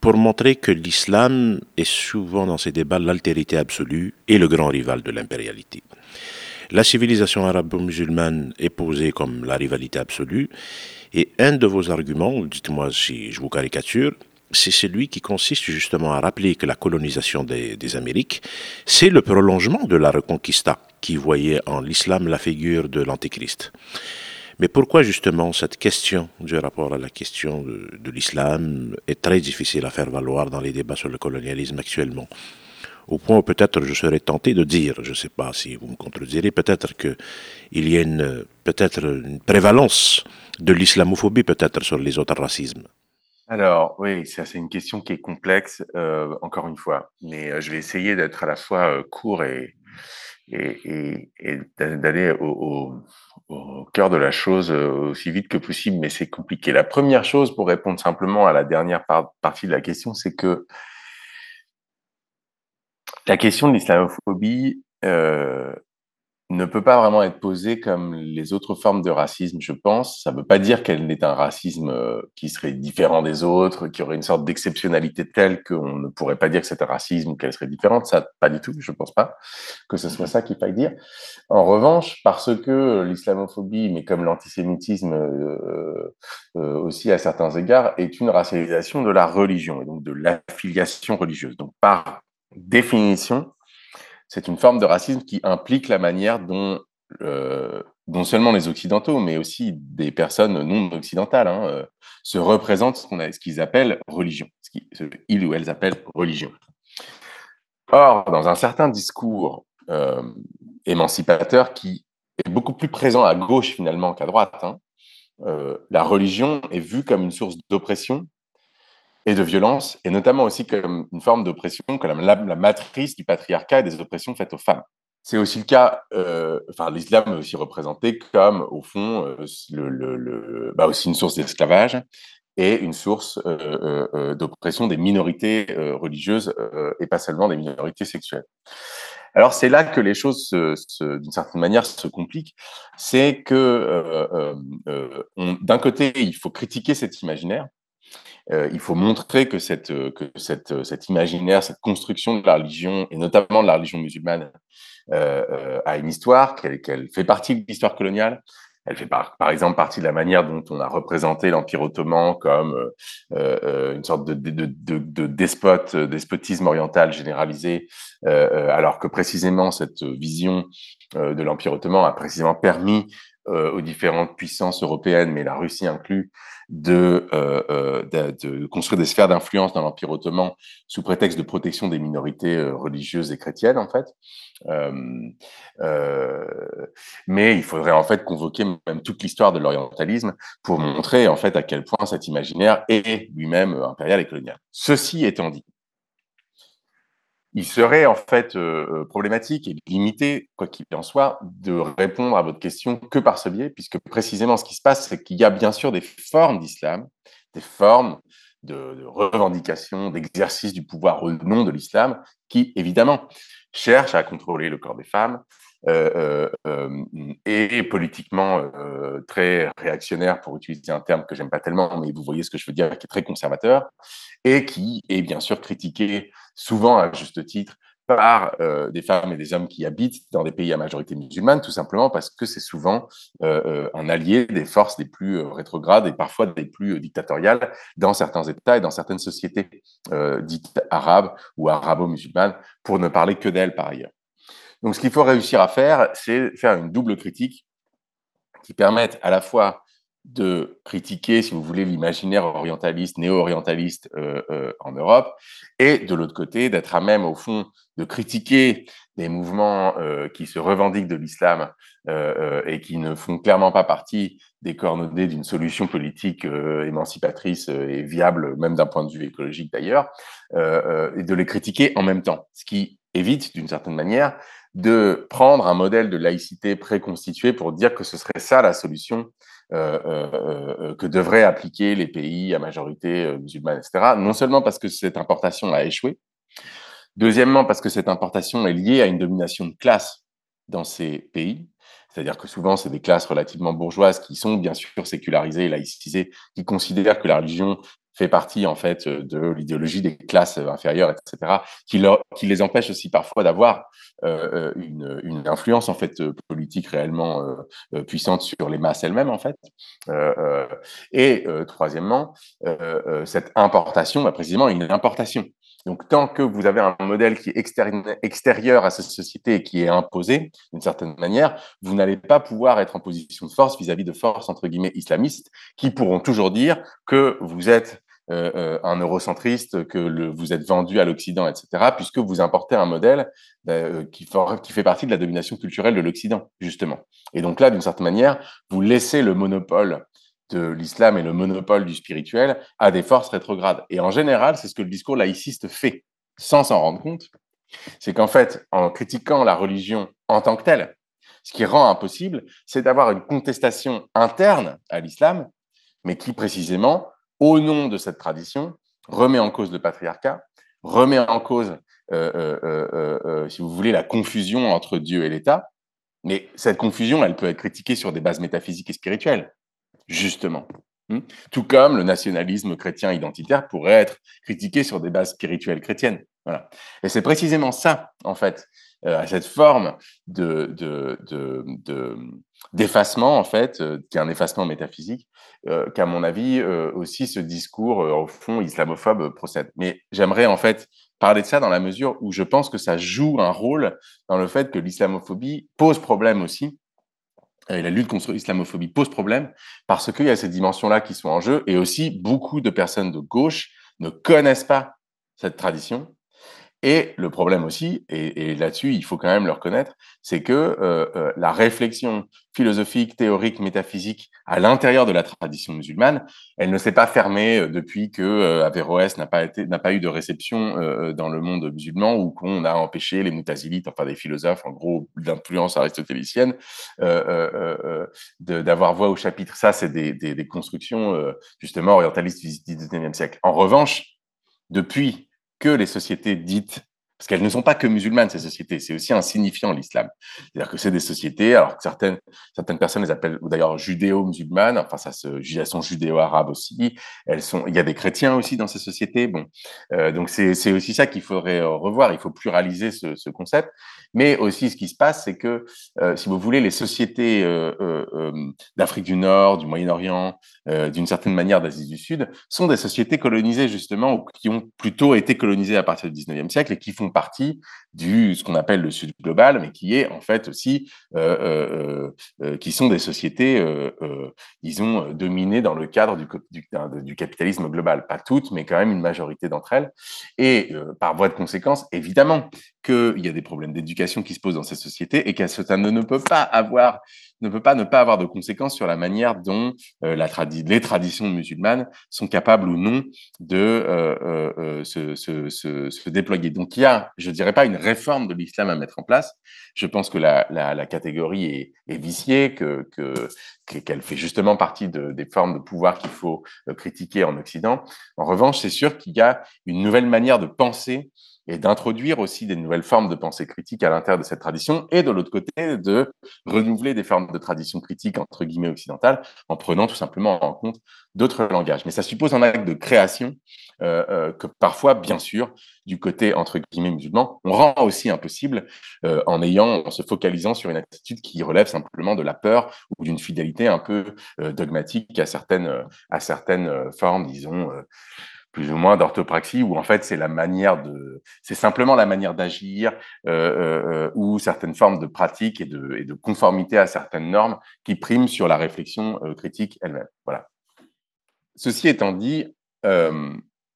pour montrer que l'islam est souvent dans ces débats l'altérité absolue et le grand rival de l'impérialité. La civilisation arabo-musulmane est posée comme la rivalité absolue et un de vos arguments, dites-moi si je vous caricature, c'est celui qui consiste justement à rappeler que la colonisation des, Amériques, c'est le prolongement de la Reconquista, qui voyait en l'islam la figure de l'Antéchrist. Mais pourquoi justement cette question du rapport à la question de, l'islam est très difficile à faire valoir dans les débats sur le colonialisme actuellement? Au point où peut-être je serais tenté de dire, je ne sais pas si vous me contredirez, peut-être qu'il y a une, peut-être une prévalence de l'islamophobie peut-être sur les autres racismes. Alors, oui, ça, c'est une question qui est complexe, euh, encore une fois. Mais euh, je vais essayer d'être à la fois euh, court et, d'aller au, au, cœur de la chose aussi vite que possible, mais c'est compliqué. La première chose, pour répondre simplement à la dernière partie de la question, c'est que la question de l'islamophobie, ne peut pas vraiment être posée comme les autres formes de racisme, je pense. Ça ne veut pas dire qu'elle n'est un racisme euh, qui serait différent des autres, qui aurait une sorte d'exceptionnalité telle qu'on ne pourrait pas dire que c'est un racisme ou qu'elle serait différente. Ça, pas du tout. Je ne pense pas que ce soit ça qu'il faille dire. En revanche, parce que l'islamophobie, mais comme l'antisémitisme euh, euh, aussi à certains égards, est une racialisation de la religion et donc de l'affiliation religieuse. Donc, par définition, c'est une forme de racisme qui implique la manière dont euh, non seulement les Occidentaux, mais aussi des personnes non occidentales, hein, euh, se représentent ce qu'ils appellent religion, ce qu'ils ou elles appellent religion. Or, dans un certain discours euh, émancipateur qui est beaucoup plus présent à gauche finalement qu'à droite, hein, euh, la religion est vue comme une source d'oppression et de violence, et notamment aussi comme une forme d'oppression, comme la, matrice du patriarcat et des oppressions faites aux femmes. C'est aussi le cas, euh, enfin l'islam est aussi représenté comme, au fond, euh, le, bah aussi une source d'esclavage et une source d'oppression des minorités religieuses et pas seulement des minorités sexuelles. Alors c'est là que les choses, d'une certaine manière, se compliquent. C'est que euh, euh, euh, d'un côté, il faut critiquer cet imaginaire. Il faut montrer que, cette, que cette, cet imaginaire, cette construction de la religion, et notamment de la religion musulmane, a une histoire, qu'elle fait partie de l'histoire coloniale, elle fait par, par, exemple partie de la manière dont on a représenté l'Empire ottoman comme euh, euh, une sorte de, de, de, de, despote, despotisme oriental généralisé, euh, alors que précisément cette vision de l'Empire ottoman a précisément permis aux différentes puissances européennes, mais la Russie inclus, de, de, de construire des sphères d'influence dans l'Empire ottoman sous prétexte de protection des minorités religieuses et chrétiennes, en fait. Euh, euh, mais il faudrait en fait convoquer même toute l'histoire de l'orientalisme pour montrer en fait à quel point cet imaginaire est lui-même impérial et colonial. Ceci étant dit, il serait en fait euh, problématique et limité, quoi qu'il en soit, de répondre à votre question que par ce biais, puisque précisément ce qui se passe, c'est qu'il y a bien sûr des formes d'islam, des formes de, de revendication, d'exercice du pouvoir au nom de l'islam, qui évidemment cherche à contrôler le corps des femmes euh, euh, euh et politiquement euh, très réactionnaire, pour utiliser un terme que j'aime pas tellement, mais vous voyez ce que je veux dire, qui est très conservateur, et qui est bien sûr critiqué souvent à juste titre par euh, des femmes et des hommes qui habitent dans des pays à majorité musulmane, tout simplement parce que c'est souvent euh, euh un allié des forces les plus euh, rétrogrades et parfois des plus dictatoriales dans certains États et dans certaines sociétés dites arabes ou arabo-musulmanes, pour ne parler que d'elles par ailleurs. Donc ce qu'il faut réussir à faire, c'est faire une double critique qui permette à la fois de critiquer, si vous voulez, l'imaginaire orientaliste, néo-orientaliste euh, euh, en Europe, et de l'autre côté, d'être à même, au fond, de critiquer des mouvements euh, qui se revendiquent de l'islam et qui ne font clairement pas partie des coordonnées d'une solution politique émancipatrice et viable, même d'un point de vue écologique d'ailleurs, et de les critiquer en même temps, ce qui évite, d'une certaine manière, de prendre un modèle de laïcité préconstitué pour dire que ce serait ça la solution euh, euh, euh, que devraient appliquer les pays à majorité musulmane, etc. Non seulement parce que cette importation a échoué, deuxièmement parce que cette importation est liée à une domination de classe dans ces pays, c'est-à-dire que souvent, c'est des classes relativement bourgeoises qui sont bien sûr sécularisées et laïcisées, qui considèrent que la religion fait partie en fait de l'idéologie des classes inférieures, etc., qui, leur, qui les empêche aussi parfois d'avoir euh, une, une, influence en fait politique réellement euh, puissante sur les masses elles-mêmes en fait. Euh, et troisièmement, cette importation, bah, précisément une importation. Donc, tant que vous avez un modèle qui est extérieur à cette société et qui est imposé d'une certaine manière, vous n'allez pas pouvoir être en position de force vis-à-vis de forces entre guillemets islamistes qui pourront toujours dire que vous êtes euh, euh, un eurocentriste, que vous êtes vendu à l'Occident, etc., puisque vous importez un modèle euh, qui, qui, fait partie de la domination culturelle de l'Occident, justement. Et donc là, d'une certaine manière, vous laissez le monopole de l'islam et le monopole du spirituel à des forces rétrogrades. Et en général, c'est ce que le discours laïciste fait, sans s'en rendre compte. C'est qu'en fait, en critiquant la religion en tant que telle, ce qui rend impossible, c'est d'avoir une contestation interne à l'islam, mais qui précisément au nom de cette tradition, remet en cause le patriarcat, remet en cause, euh, euh, euh, si vous voulez, la confusion entre Dieu et l'État. Mais cette confusion, elle peut être critiquée sur des bases métaphysiques et spirituelles, justement. Hmm? Tout comme le nationalisme chrétien identitaire pourrait être critiqué sur des bases spirituelles chrétiennes. Voilà. Et c'est précisément ça, en fait, à cette forme de, de, d'effacement, en fait, qui est un effacement métaphysique, euh, qu'à mon avis, euh, aussi ce discours, euh, au fond, islamophobe procède. Mais j'aimerais en fait parler de ça dans la mesure où je pense que ça joue un rôle dans le fait que l'islamophobie pose problème aussi. Et la lutte contre l'islamophobie pose problème parce qu'il y a ces dimensions-là qui sont en jeu et aussi beaucoup de personnes de gauche ne connaissent pas cette tradition Et le problème aussi, et, là-dessus, il faut quand même le reconnaître, c'est que euh, euh, la réflexion philosophique, théorique, métaphysique à l'intérieur de la tradition musulmane, elle ne s'est pas fermée euh, depuis que Averroès n'a pas été, n'a pas eu de réception dans le monde musulman ou qu'on a empêché les mutazilites, enfin des philosophes en gros d'influence aristotélicienne, d'avoir voix au chapitre. Ça, c'est des, constructions justement orientalistes du 19e siècle. En revanche, depuis que les sociétés dites parce qu'elles ne sont pas que musulmanes, ces sociétés, c'est aussi un signifiant l'islam. C'est-à-dire que c'est des sociétés, alors que certaines, certaines personnes les appellent d'ailleurs judéo-musulmanes, enfin ça se, elles sont judéo-arabes aussi, il y a des chrétiens aussi dans ces sociétés, bon, euh, donc c'est aussi ça qu'il faudrait revoir, il faut pluraliser ce, ce, concept, mais aussi ce qui se passe, c'est que, euh, si vous voulez, les sociétés euh, euh d'Afrique du Nord, du Moyen-Orient, euh, d'une certaine manière d'Asie du Sud, sont des sociétés colonisées justement, ou qui ont plutôt été colonisées à partir du 19e siècle et qui font partie du ce qu'on appelle le Sud global, mais qui est en fait aussi, euh, euh, qui sont des sociétés, disons, dominées dans le cadre du, du, du, capitalisme global. Pas toutes, mais quand même une majorité d'entre elles. Et par voie de conséquence, évidemment qu'il y a des problèmes d'éducation qui se posent dans ces sociétés et ce ne, ne peut pas avoir ne peut pas ne pas avoir de conséquences sur la manière dont euh, les traditions musulmanes sont capables ou non de euh, euh, se, déployer. Donc il y a, je dirais pas une réforme de l'islam à mettre en place. Je pense que la, catégorie est, est, viciée, que qu'elle fait justement partie de, des formes de pouvoir qu'il faut critiquer en Occident. En revanche, c'est sûr qu'il y a une nouvelle manière de penser et d'introduire aussi des nouvelles formes de pensée critique à l'intérieur de cette tradition, et de l'autre côté, de renouveler des formes de tradition critique, entre guillemets, occidentales, en prenant tout simplement en compte d'autres langages. Mais ça suppose un acte de création euh, euh, que parfois, bien sûr, du côté, entre guillemets, musulman, on rend aussi impossible euh, en ayant, en se focalisant sur une attitude qui relève simplement de la peur ou d'une fidélité un peu dogmatique à certaines, à certaines formes, disons, plus ou moins d'orthopraxie où en fait c'est la manière de c'est simplement la manière d'agir euh, euh, euh, ou certaines formes de pratique et de, conformité à certaines normes qui priment sur la réflexion critique elle-même. Voilà. Ceci étant dit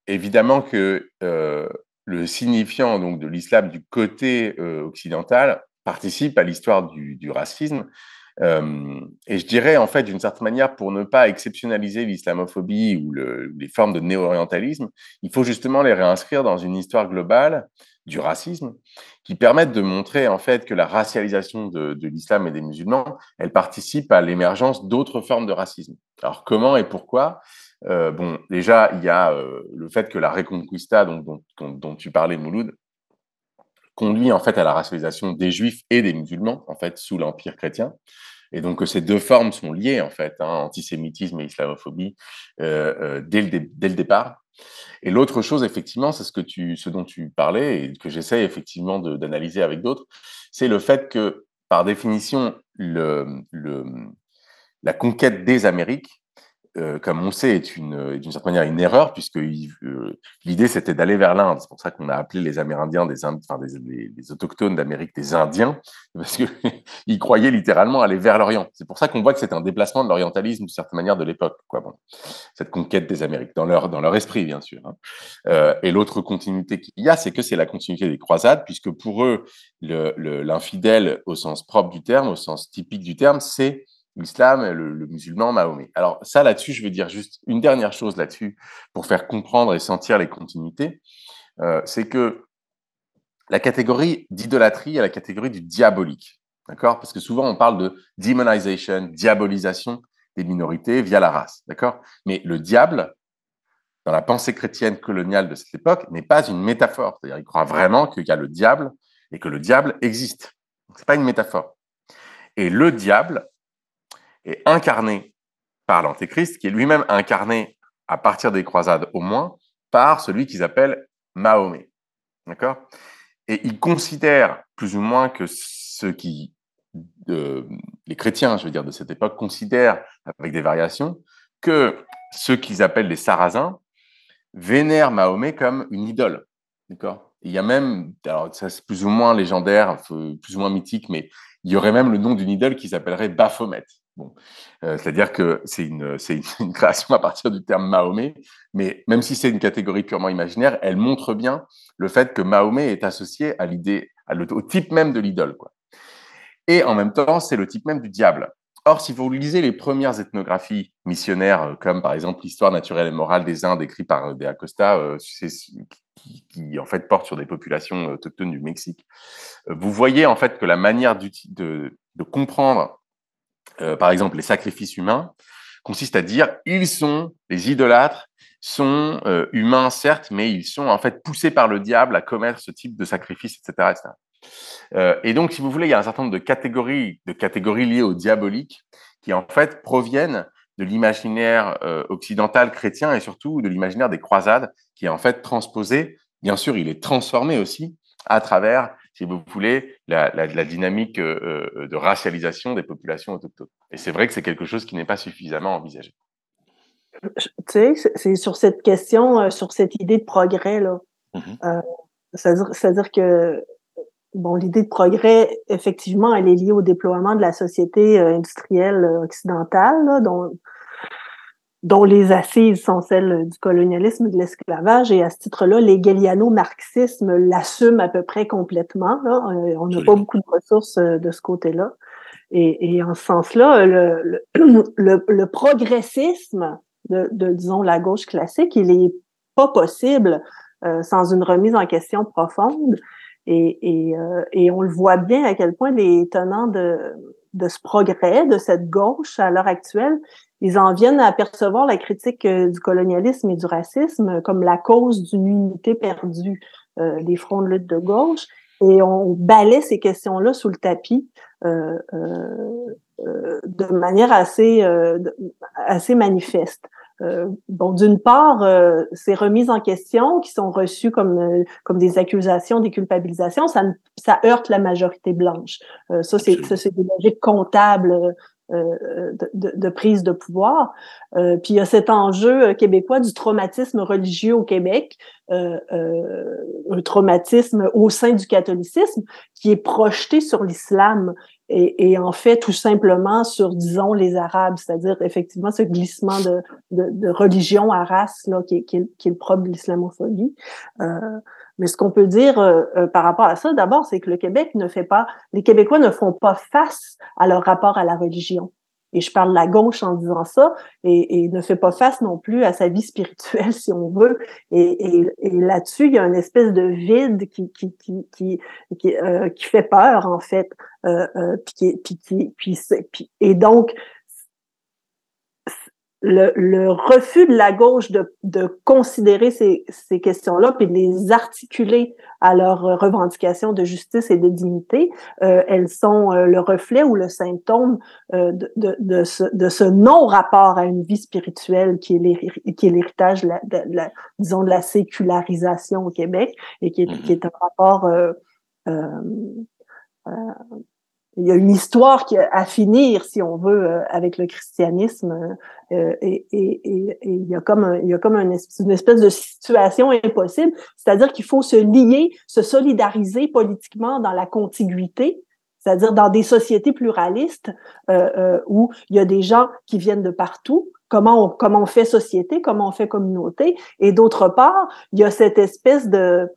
évidemment que le signifiant donc de l'islam du côté occidental participe à l'histoire du racisme euh, et je dirais, en fait, d'une certaine manière, pour ne pas exceptionnaliser l'islamophobie ou le, les formes de néo-orientalisme, il faut justement les réinscrire dans une histoire globale du racisme qui permette de montrer, en fait, que la racialisation de, l'islam et des musulmans, elle participe à l'émergence d'autres formes de racisme. Alors, comment et pourquoi? Euh, Bon, déjà, il y a euh, le fait que la Reconquista, donc, dont, dont tu parlais, Mouloud, conduit en fait à la racialisation des juifs et des musulmans en fait sous l'empire chrétien. Et donc que ces deux formes sont liées en fait hein, antisémitisme et islamophobie euh, euh, dès, le dès le départ. Et l'autre chose effectivement c'est ce que tu ce dont tu parlais et que j'essaie effectivement d'analyser avec d'autres c'est le fait que par définition le, le la conquête des Amériques euh, comme on sait, est une, d'une certaine manière une erreur, puisque euh, l'idée c'était d'aller vers l'Inde. C'est pour ça qu'on a appelé les Amérindiens des, enfin, des autochtones d'Amérique des Indiens, *laughs* parce qu'ils *laughs* croyaient littéralement aller vers l'Orient. C'est pour ça qu'on voit que c'est un déplacement de l'orientalisme d'une certaine manière de l'époque, quoi. Bon, cette conquête des Amériques dans leur dans leur esprit, bien sûr. Hein. Euh, et l'autre continuité qu'il y a, c'est que c'est la continuité des croisades, puisque pour eux, l'infidèle le, au sens propre du terme, au sens typique du terme, c'est l'islam, le, le, musulman, Mahomet. Alors ça, là-dessus, je veux dire juste une dernière chose là-dessus pour faire comprendre et sentir les continuités. Euh, c'est que la catégorie d'idolâtrie est la catégorie du diabolique. D'accord? Parce que souvent, on parle de demonization, diabolisation des minorités via la race. D'accord? Mais le diable, dans la pensée chrétienne coloniale de cette époque, n'est pas une métaphore. C'est-à-dire, il croit vraiment qu'il y a le diable et que le diable existe. Ce n'est pas une métaphore. Et le diable, est incarné par l'Antéchrist, qui est lui-même incarné à partir des croisades au moins par celui qu'ils appellent Mahomet. D'accord? Et ils considèrent plus ou moins que ceux qui, euh, les chrétiens, je veux dire, de cette époque, considèrent, avec des variations, que ceux qu'ils appellent les Sarrasins vénèrent Mahomet comme une idole. D'accord? Il y a même, alors ça c'est plus ou moins légendaire, plus ou moins mythique, mais il y aurait même le nom d'une idole qui s'appellerait Baphomet. Bon, c'est-à-dire que *laughs* c'est une, création à partir du terme Mahomet, mais même si c'est une catégorie purement imaginaire, elle montre bien le fait que Mahomet est associé à l'idée, au type même de l'idole. Et en même temps, c'est le type même du diable. Or, si vous lisez les premières ethnographies missionnaires, euh, comme par exemple l'histoire naturelle et morale des Indes écrite par euh, De Acosta, euh, qui, en fait porte sur des populations autochtones du Mexique, vous voyez en fait que la manière de, comprendre, par exemple, les sacrifices humains, consiste à dire ils sont les idolâtres sont humains certes, mais ils sont en fait poussés par le diable à commettre ce type de sacrifice, etc. etc. Euh, et donc, si vous voulez, il y a un certain nombre de catégories, de catégories liées au diabolique qui, en fait, proviennent de l'imaginaire euh, occidental chrétien et surtout de l'imaginaire des croisades qui est en fait transposé. Bien sûr, il est transformé aussi à travers, si vous voulez, la, dynamique euh, de racialisation des populations autochtones. Et c'est vrai que c'est quelque chose qui n'est pas suffisamment envisagé. Tu sais, c'est sur cette question, sur cette idée de progrès, là. Mmh c'est-à-dire que bon, l'idée de progrès, effectivement, elle est liée au déploiement de la société euh, industrielle euh, occidentale, dont, dont les assises sont celles du colonialisme et de l'esclavage. Et à ce titre-là, l'hégéliano-marxisme l'assume à peu près complètement. Euh, on n'a pas beaucoup de ressources de ce côté-là. Et, et, en ce sens-là, le, *clears throat* le, le, progressisme de, de, disons, la gauche classique, il est pas possible sans une remise en question profonde. Et, et, euh, et, on le voit bien à quel point les tenants de, de ce progrès, de cette gauche à l'heure actuelle, ils en viennent à percevoir la critique euh, du colonialisme et du racisme comme la cause d'une unité perdue euh, des fronts de lutte de gauche. Et on balaie ces questions-là sous le tapis euh, euh, de manière assez, assez manifeste. Euh, bon, d'une part, euh, ces remises en question qui sont reçues comme euh, comme des accusations, des culpabilisations, ça, ça heurte la majorité blanche. ça, c'est ça, c'est des logiques comptables de, de, de, prise de pouvoir. puis il y a cet enjeu québécois du traumatisme religieux au Québec, un traumatisme au sein du catholicisme qui est projeté sur l'islam et, et, en fait tout simplement sur, disons, les Arabes, c'est-à-dire effectivement ce glissement de, de, de, religion à race là, qui, est, qui, qui est le propre de l'islamophobie. Mais ce qu'on peut dire euh, euh, par rapport à ça, d'abord, c'est que le Québec ne fait pas, les Québécois ne font pas face à leur rapport à la religion et je parle de la gauche en disant ça, et, et, ne fait pas face non plus à sa vie spirituelle, *laughs* si on veut. Et, et, et là-dessus, il y a une espèce de vide qui qui qui qui qui, euh, qui fait peur en fait, euh, euh, puis, puis, puis, puis, et donc le, le, refus de la gauche de, de considérer ces, ces questions-là puis de les articuler à leurs revendications de justice et de dignité, euh, elles sont euh, le reflet ou le symptôme euh, de, de, de, ce, de ce non-rapport à une vie spirituelle qui est l'héritage, de la, disons, de la sécularisation au Québec et qui est, qui est un rapport euh, il y a une histoire qui, à finir, si on veut, euh, avec le christianisme. Euh, et, et, et, il y a comme, il y a comme une, espèce de situation impossible, c'est-à-dire qu'il faut se lier, se solidariser politiquement dans la contiguïté, c'est-à-dire dans des sociétés pluralistes euh, où il y a des gens qui viennent de partout. Comment on, comment on fait société, comment on fait communauté, et d'autre part, il y a cette espèce de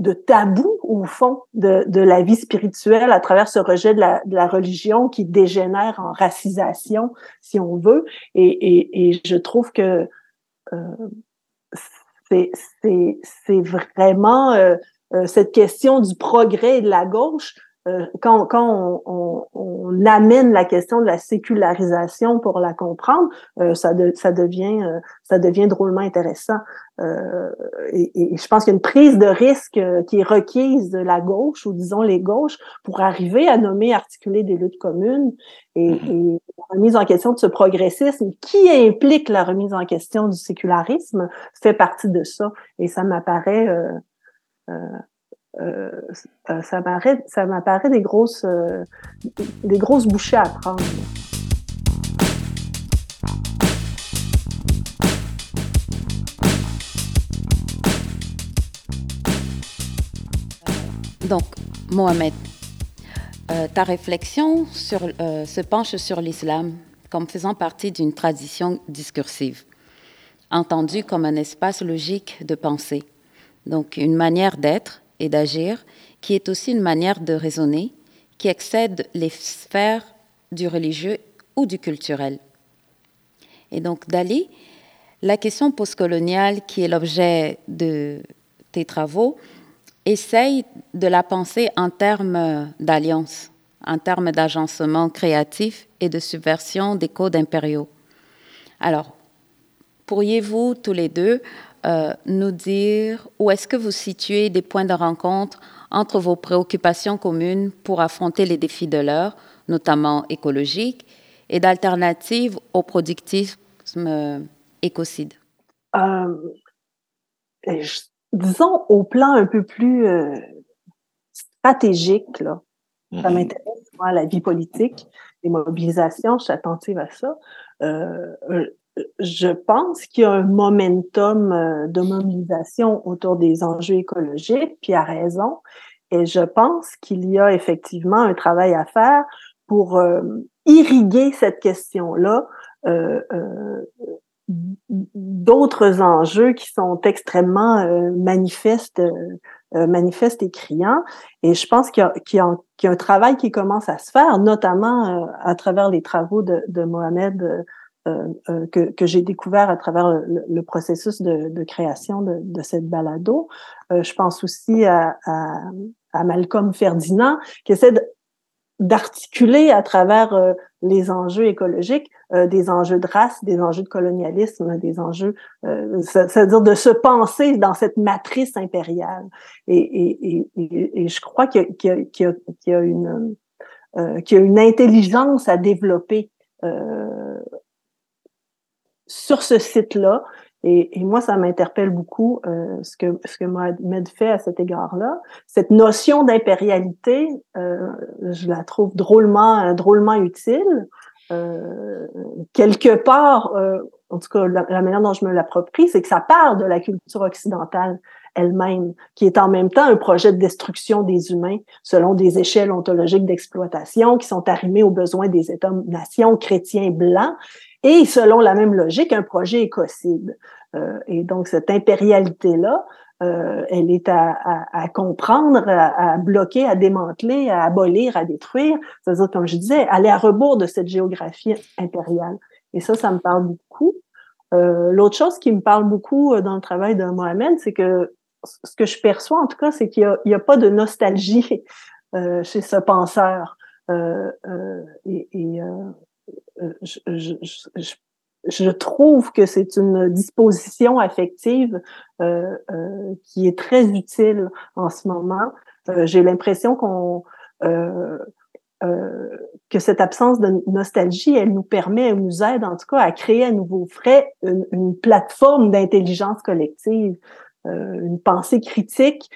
de tabou au fond de, de, la vie spirituelle à travers ce rejet de la, de la, religion qui dégénère en racisation, si on veut. Et, et, et je trouve que euh, c'est vraiment euh, euh, cette question du progrès de la gauche euh, quand, quand on, on, amène la question de la sécularisation pour la comprendre, euh, ça, ça, devient, euh, ça devient drôlement intéressant. Et, et, je pense qu'il y a une prise de risque qui est requise de la gauche, ou disons les gauches, pour arriver à nommer, articuler des luttes communes et, mm-hmm. et la remise en question de ce progressisme qui implique la remise en question du sécularisme fait partie de ça. Et ça m'apparaît euh, euh, ça m'apparaît, des grosses, euh, des grosses bouchées à prendre. Donc, Mohamed, ta réflexion se penche sur l'islam comme faisant partie d'une tradition discursive, entendue comme un espace logique de pensée, donc une manière d'être et d'agir qui est aussi une manière de raisonner qui excède les sphères du religieux ou du culturel. Et donc, Dali, la question postcoloniale qui est l'objet de tes travaux essaye de la penser en termes d'alliance, en termes d'agencement créatif et de subversion des codes impériaux. Alors, pourriez-vous tous les deux euh, nous dire où est-ce que vous situez des points de rencontre entre vos préoccupations communes pour affronter les défis de l'heure, notamment écologiques, et d'alternatives au productisme écocide? Euh, disons, au plan un peu plus euh, stratégique, là, ça mm-hmm. m'intéresse, moi, la vie politique, les mobilisations, je suis attentive à ça. Euh, je pense qu'il y a un momentum euh, de mobilisation autour des enjeux écologiques, puis à raison. Et je pense qu'il y a effectivement un travail à faire pour euh, irriguer cette question-là euh, d'autres enjeux qui sont extrêmement manifestes, manifestes et criants. Et je pense qu'il y, a un travail qui commence à se faire, notamment à travers les travaux de, Mohamed euh, euh, que, que j'ai découvert à travers le, le processus de, de, création de, de cette balado. Euh, je pense aussi à, à, à, Malcolm Ferdinand, qui essaie d'articuler à travers euh, les enjeux écologiques des enjeux de race, des enjeux de colonialisme, des enjeux, c'est-à-dire de se penser dans cette matrice impériale. Et, et, et, et je crois qu'il y, qu y, y, a une qu'il y a une intelligence à développer euh, sur ce site-là. Et, moi, ça m'interpelle beaucoup euh, ce que ce que Mohamed fait à cet égard-là. Cette notion d'impérialité, euh, je la trouve drôlement drôlement utile. Euh, quelque part, en tout cas, la, la manière dont je me l'approprie, c'est que ça part de la culture occidentale elle-même, qui est en même temps un projet de destruction des humains selon des échelles ontologiques d'exploitation qui sont arrimées aux besoins des États-nations chrétiens blancs et selon la même logique, un projet écocide. Euh, et donc, cette impérialité-là, euh, elle est à, à, à comprendre, à, à, bloquer, à démanteler, à abolir, à détruire. C'est-à-dire, comme je disais, aller à rebours de cette géographie impériale. Et ça, ça me parle beaucoup. Euh, L'autre chose qui me parle beaucoup euh, dans le travail de Mohamed, c'est que ce que je perçois, en tout cas, c'est qu'il n'y a, a, pas de nostalgie euh, chez ce penseur. Euh, et, et euh, je, je, je, trouve que c'est une disposition affective euh, euh, qui est très utile en ce moment. Euh, j'ai l'impression qu'on euh, que cette absence de nostalgie, elle nous permet, elle nous aide en tout cas à créer à nouveau frais une, une plateforme d'intelligence collective, une pensée critique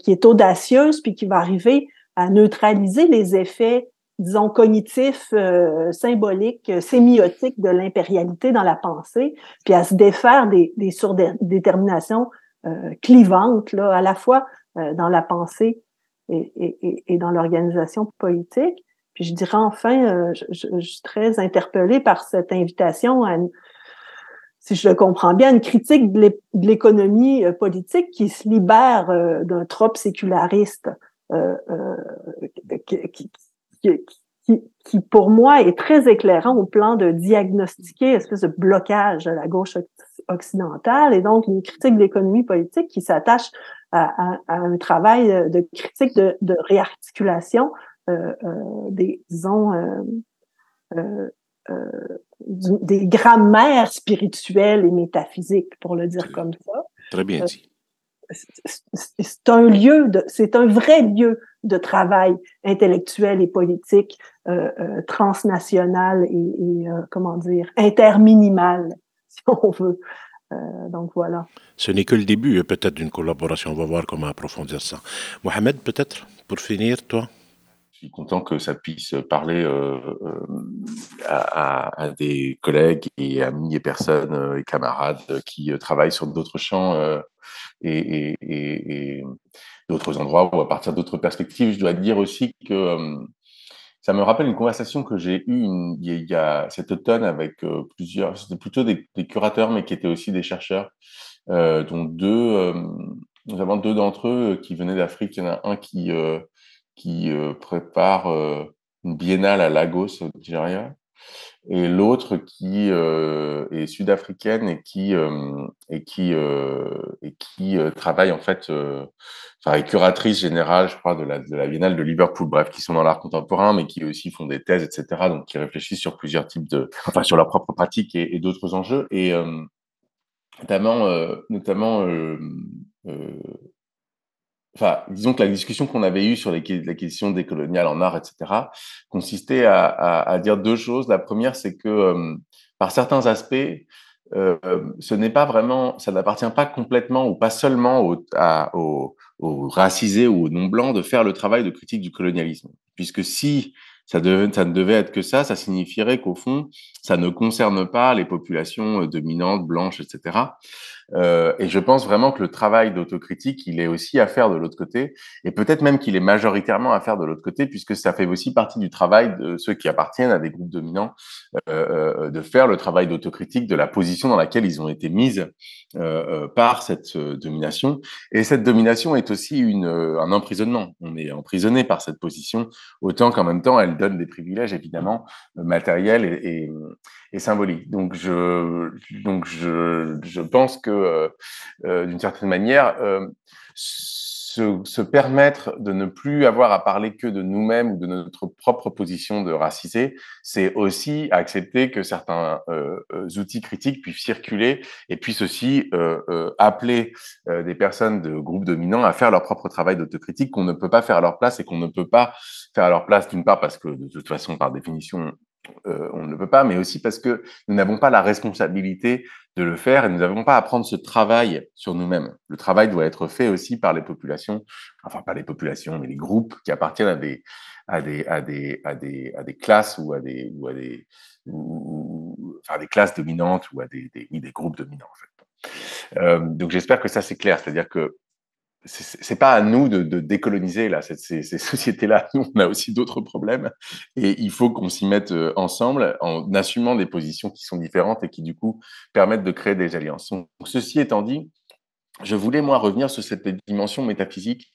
qui est audacieuse puis qui va arriver à neutraliser les effets disons, cognitif, euh, symbolique, euh, sémiotique de l'impérialité dans la pensée, puis à se défaire des, des surdéterminations euh, clivantes, là, à la fois euh, dans la pensée et, et, et dans l'organisation politique. Puis je dirais enfin, je, je, je, suis très interpellée par cette invitation à, si je le comprends bien, une critique de l'économie politique qui se libère d'un trope séculariste euh, qui, qui, qui, pour moi est très éclairant au plan de diagnostiquer espèce de blocage à la gauche occidentale et donc une critique de l'économie politique qui s'attache à, à, à, un travail de critique de, de réarticulation euh, euh, des disons euh, euh, euh des grammaires spirituelles et métaphysiques pour le dire comme ça. Très bien dit c'est un lieu c'est un vrai lieu de travail intellectuel et politique euh, euh, transnational et, euh, comment dire interminimal, *laughs* si on veut. Donc voilà. Ce n'est que le début, peut-être d'une collaboration. On va voir comment approfondir ça. Mohamed, peut-être pour finir, toi? Je suis content que ça puisse parler euh, à, à, des collègues et amis et personnes et camarades qui travaillent sur d'autres champs et, d'autres endroits ou à partir d'autres perspectives. Je dois dire aussi que ça me rappelle une conversation que j'ai eue il, y a, cet automne avec euh, plusieurs, c'était plutôt des, curateurs, mais qui étaient aussi des chercheurs, euh, dont deux, euh, nous avons deux d'entre eux qui venaient d'Afrique. Il y en a un qui, qui prépare une biennale à Lagos, au Nigeria, et l'autre qui euh, est sud-africaine et qui euh, et qui euh, et qui travaille en fait enfin est curatrice générale je crois de la de la Biennale de Liverpool. Bref qui sont dans l'art contemporain mais qui aussi font des thèses etc donc qui réfléchissent sur plusieurs types de enfin sur leur propre pratique et, et d'autres enjeux. Et notamment notamment enfin, disons que la discussion qu'on avait eue sur les, la question décoloniale en art, etc., consistait à, dire deux choses. La première, c'est que euh, par certains aspects, euh, ce n'est pas vraiment, ça n'appartient pas complètement ou pas seulement aux, racisés ou aux non-blancs de faire le travail de critique du colonialisme. Puisque si ça ne devait être que ça, ça signifierait qu'au fond, ça ne concerne pas les populations euh, dominantes, blanches, etc. Euh, et je pense vraiment que le travail d'autocritique, il est aussi à faire de l'autre côté, et peut-être même qu'il est majoritairement à faire de l'autre côté, puisque ça fait aussi partie du travail de ceux qui appartiennent à des groupes dominants, euh, euh de faire le travail d'autocritique de la position dans laquelle ils ont été mises euh, euh par cette domination. Et cette domination est aussi une, un emprisonnement. On est emprisonné par cette position, autant qu'en même temps, elle donne des privilèges, évidemment, matériels et, et, et symboliques. Donc, je, donc je, je pense que euh, euh, d'une certaine manière, euh, se, se, permettre de ne plus avoir à parler que de nous-mêmes ou de notre propre position de racisé, c'est aussi accepter que certains euh, outils critiques puissent circuler et puissent aussi euh, appeler euh, des personnes de groupes dominants à faire leur propre travail d'autocritique qu'on ne peut pas faire à leur place et qu'on ne peut pas faire à leur place d'une part parce que de toute façon, par définition, euh, on ne peut pas, mais aussi parce que nous n'avons pas la responsabilité de le faire et nous n'avons pas à prendre ce travail sur nous-mêmes. Le travail doit être fait aussi par les populations, enfin pas les populations, mais les groupes qui appartiennent à des à des à des à des à des classes ou à des ou à des enfin des classes dominantes ou à des des, groupes dominants. Euh, donc j'espère que ça c'est clair, c'est-à-dire que c'est pas à nous de, décoloniser là ces, *laughs* sociétés-là. Nous, on a aussi d'autres problèmes et il faut qu'on s'y mette euh, ensemble en assumant des positions qui sont différentes et qui du coup permettent de créer des alliances. Ceci étant dit, je voulais moi revenir sur cette dimension métaphysique.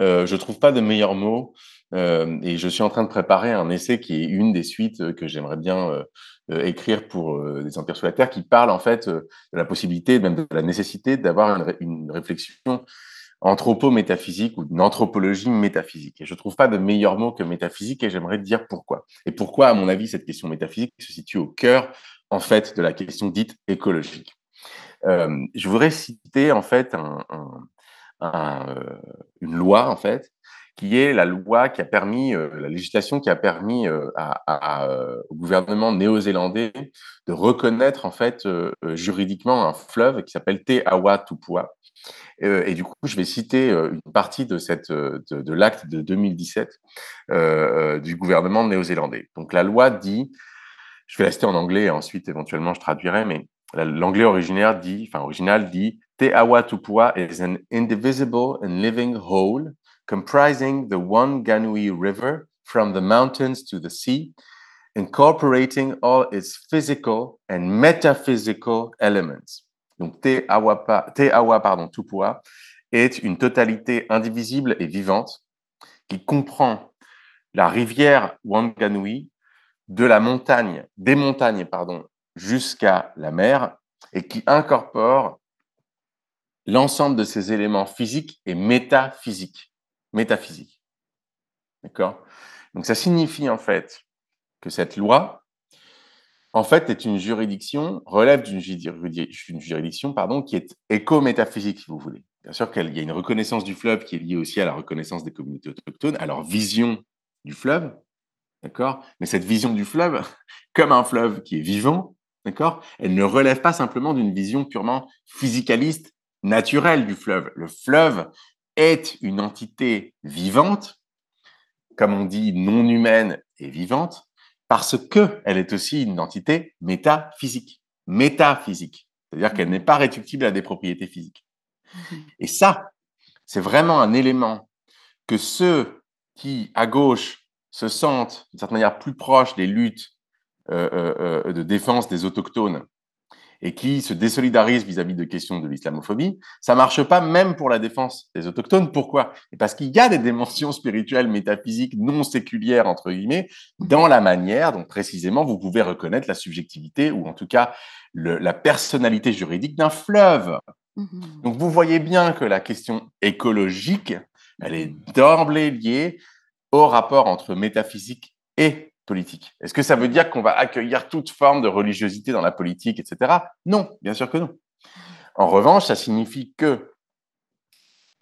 Euh, je trouve pas de meilleurs mots euh, et je suis en train de préparer un essai qui est une des suites que j'aimerais bien euh, euh écrire pour euh, des empires sous la terre, qui parle en fait de la possibilité, même de la nécessité d'avoir une réflexion anthropo-métaphysique ou d'une anthropologie métaphysique. Je ne trouve pas de meilleur mot que métaphysique et j'aimerais dire pourquoi. Et pourquoi, à mon avis, cette question métaphysique se situe au cœur, en fait, de la question dite écologique. Euh, je voudrais citer, en fait, euh, une loi, en fait, qui est la loi qui a permis, euh, la législation qui a permis euh, euh, au gouvernement néo-zélandais de reconnaître en fait juridiquement un fleuve qui s'appelle Te Awa Tupua, et du coup, je vais citer une partie de, de, l'acte de 2017 euh, du gouvernement néo-zélandais. Donc la loi dit, je vais rester en anglais et ensuite éventuellement je traduirai, mais l'anglais originaire dit, enfin original dit, Te Awa Tupua is an indivisible and living whole comprising the Wanganui River from the mountains to the sea, incorporating all its physical and metaphysical elements. Donc Te Awa, pardon, Tupua est une totalité indivisible et vivante qui comprend la rivière Wanganui de la montagne, des montagnes pardon, jusqu'à la mer et qui incorpore l'ensemble de ces éléments physiques et métaphysiques. Métaphysiques. D'accord? Donc ça signifie en fait que cette loi en fait, est une juridiction, relève d'une juridiction pardon, qui est éco-métaphysique, si vous voulez. Bien sûr qu'il y a une reconnaissance du fleuve qui est liée aussi à la reconnaissance des communautés autochtones, à leur vision du fleuve, d'accord? Mais cette vision du fleuve, *laughs* comme un fleuve qui est vivant, d'accord? Elle ne relève pas simplement d'une vision purement physicaliste, naturelle du fleuve. Le fleuve est une entité vivante, comme on dit, non humaine et vivante, parce qu'elle est aussi une entité métaphysique. Métaphysique. C'est-à-dire qu'elle n'est pas réductible à des propriétés physiques. Mhm. Et ça, c'est vraiment un élément que ceux qui, à gauche, se sentent d'une certaine manière plus proches des luttes de défense des autochtones et qui se désolidarisent vis-à-vis de questions de l'islamophobie, ça marche pas même pour la défense des autochtones. Pourquoi? Parce qu'il y a des dimensions spirituelles, métaphysiques, non séculières, entre guillemets, dans la manière dont précisément vous pouvez reconnaître la subjectivité ou en tout cas la personnalité juridique d'un fleuve. Mm-hmm. Donc vous voyez bien que la question écologique, elle est d'emblée liée au rapport entre métaphysique et politique. Est-ce que ça veut dire qu'on va accueillir toute forme de religiosité dans la politique, etc. Non, bien sûr que non. En revanche, ça signifie que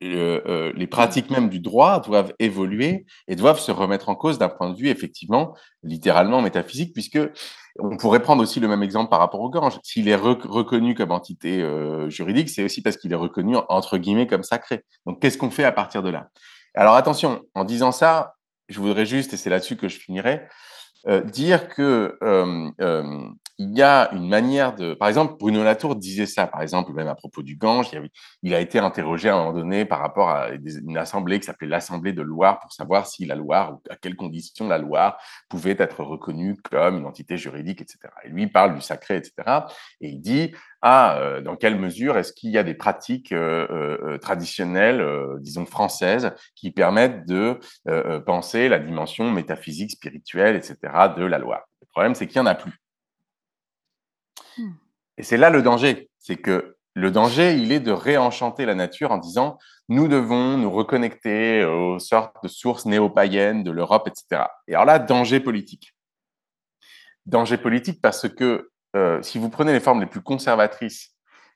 euh, les pratiques même du droit doivent évoluer et doivent se remettre en cause d'un point de vue effectivement littéralement métaphysique, puisque on pourrait prendre aussi le même exemple par rapport au gange. S'il est reconnu comme entité euh, juridique, c'est aussi parce qu'il est reconnu entre guillemets comme sacré. Donc qu'est-ce qu'on fait à partir de là? Alors attention, en disant ça, je voudrais juste, et c'est là-dessus que je finirai, dire que euh, euh, il y a une manière de. Par exemple, Bruno Latour disait ça, par exemple, même à propos du Gange. Il, a été interrogé à un moment donné par rapport à une assemblée qui s'appelait l'Assemblée de Loire pour savoir si la Loire, ou à quelles conditions la Loire pouvait être reconnue comme une entité juridique, etc. Et lui, parle du sacré, etc. Et il dit ah, euh, dans quelle mesure est-ce qu'il y a des pratiques euh, euh, traditionnelles, disons françaises, qui permettent de penser la dimension métaphysique, spirituelle, etc. de la Loire? Le problème, c'est qu'il n'y en a plus. Et c'est là le danger, c'est que le danger, il est de réenchanter la nature en disant nous devons nous reconnecter aux sortes de sources néo-païennes de l'Europe, etc. Et alors là, danger politique. Danger politique parce que euh, si vous prenez les formes les plus conservatrices,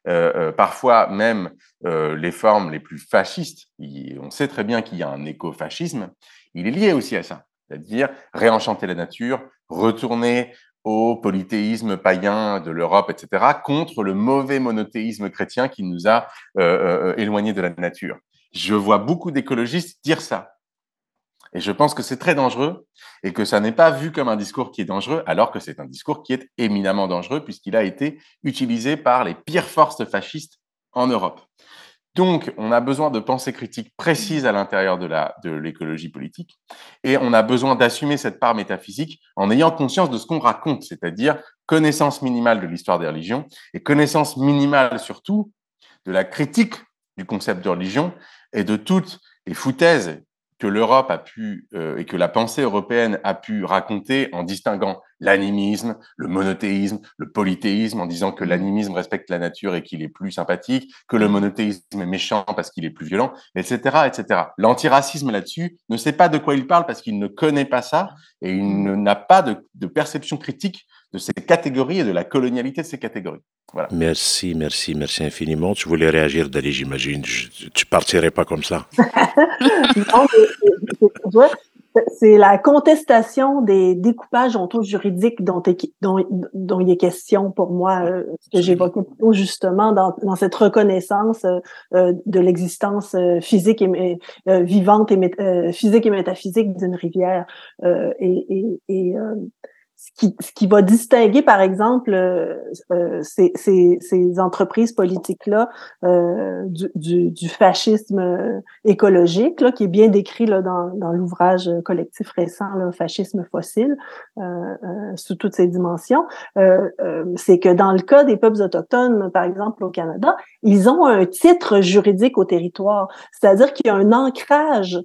euh, euh, parfois même les formes les plus fascistes, on sait très bien qu'il y a un écofascisme, il est lié aussi à ça, c'est-à-dire réenchanter la nature, retourner au polythéisme païen de l'Europe, etc., contre le mauvais monothéisme chrétien qui nous a éloignés de la nature. Je vois beaucoup d'écologistes dire ça. Et je pense que c'est très dangereux et que ça n'est pas vu comme un discours qui est dangereux, alors que c'est un discours qui est éminemment dangereux puisqu'il a été utilisé par les pires forces fascistes en Europe. Donc, on a besoin de pensées critiques précises à l'intérieur de l'écologie politique et on a besoin d'assumer cette part métaphysique en ayant conscience de ce qu'on raconte, c'est-à-dire connaissance minimale de l'histoire des religions et connaissance minimale surtout de la critique du concept de religion et de toutes les foutaises que l'Europe a pu euh, et que la pensée européenne a pu raconter en distinguant l'animisme, le monothéisme, le polythéisme, en disant que l'animisme respecte la nature et qu'il est plus sympathique, que le monothéisme est méchant parce qu'il est plus violent, etc., etc. L'antiracisme là-dessus ne sait pas de quoi il parle parce qu'il ne connaît pas ça et il n'a pas de, de perception critique de ces catégories et de la colonialité de ces catégories. Voilà. Merci, merci, merci infiniment. Tu voulais réagir, Dali, j'imagine. Tu partirais pas comme ça. *laughs* non, c'est la contestation des découpages onto-juridiques dont, dont, dont, il est question pour moi, euh, ce que j'évoquais plutôt justement dans, dans cette reconnaissance euh, euh de l'existence euh, physique et vivante et physique et métaphysique d'une rivière et, et, et ce qui, ce qui va distinguer, par exemple, euh, euh ces, ces, ces, entreprises politiques-là euh, du, du, du, fascisme euh, écologique, là, qui est bien décrit là, dans, dans l'ouvrage collectif récent, là, Fascisme fossile, euh, sous toutes ses dimensions, c'est que dans le cas des peuples autochtones, par exemple, au Canada, ils ont un titre juridique au territoire, c'est-à-dire qu'il y a un ancrage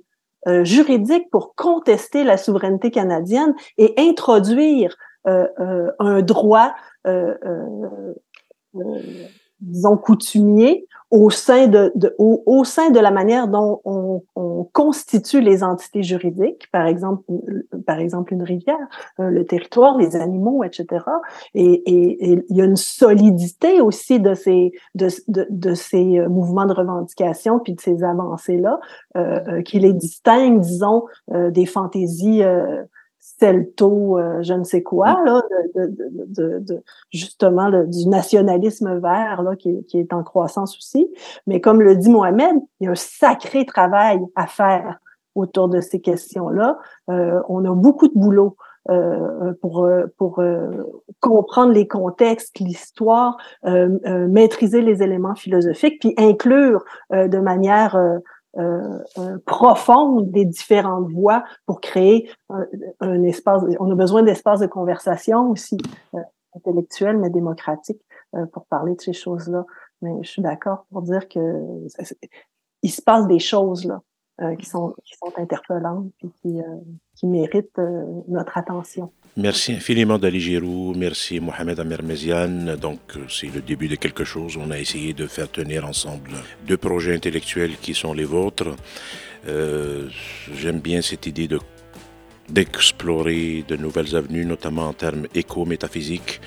euh, juridique pour contester la souveraineté canadienne et introduire euh, euh, un droit, disons, coutumier au sein de, de au, au, sein de la manière dont on, on, constitue les entités juridiques, par exemple, par exemple une rivière, euh, le territoire, les animaux, etc. Et, et, et, il y a une solidité aussi de ces de, de, de ces euh, mouvements de revendication puis de ces avancées là euh, euh qui les distinguent, disons, des fantaisies celto, euh, je ne sais quoi, mm. là, de, de, de, justement du nationalisme vert là, qui, qui, est en croissance aussi. Mais comme le dit Mohamed, il y a un sacré travail à faire autour de ces questions-là. Euh, on a beaucoup de boulot. Euh, pour pour comprendre les contextes, l'histoire, maîtriser les éléments philosophiques, puis inclure de manière profonde des différentes voix pour créer un, espace. On a besoin d'espace de conversation aussi intellectuel, mais démocratique pour parler de ces choses-là. Mais je suis d'accord pour dire que il se passe des choses là euh, qui, sont, qui sont interpellantes et qui, euh, qui méritent euh, notre attention. Merci infiniment Dali Giroux, merci Mohamed Amermezian. Donc c'est le début de quelque chose. On a essayé de faire tenir ensemble deux projets intellectuels qui sont les vôtres. J'aime bien cette idée de d'explorer de nouvelles avenues, notamment en termes éco-métaphysiques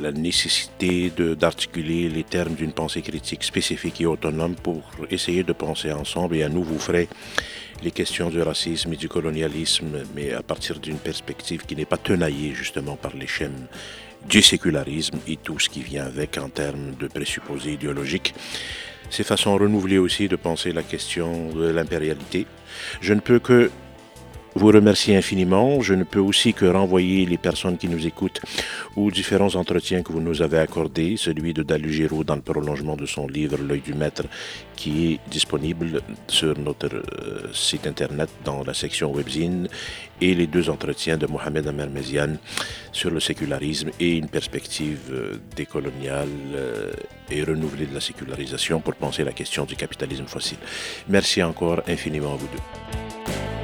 la nécessité d'articuler les termes d'une pensée critique spécifique et autonome pour essayer de penser ensemble et à nouveau frais les questions du racisme et du colonialisme, mais à partir d'une perspective qui n'est pas tenaillée justement par les chaînes du sécularisme et tout ce qui vient avec en termes de présupposés idéologiques. C'est façon renouvelée aussi de penser la question de l'impérialité. Je ne peux que vous remercie infiniment. Je ne peux aussi que renvoyer les personnes qui nous écoutent aux différents entretiens que vous nous avez accordés, celui de Dalu Giraud dans le prolongement de son livre L'œil du maître qui est disponible sur notre euh, site internet dans la section webzine et les deux entretiens de Mohamed Amer Meziane sur le sécularisme et une perspective euh, décoloniale euh, et renouvelée de la sécularisation pour penser la question du capitalisme fossile. Merci encore infiniment à vous deux.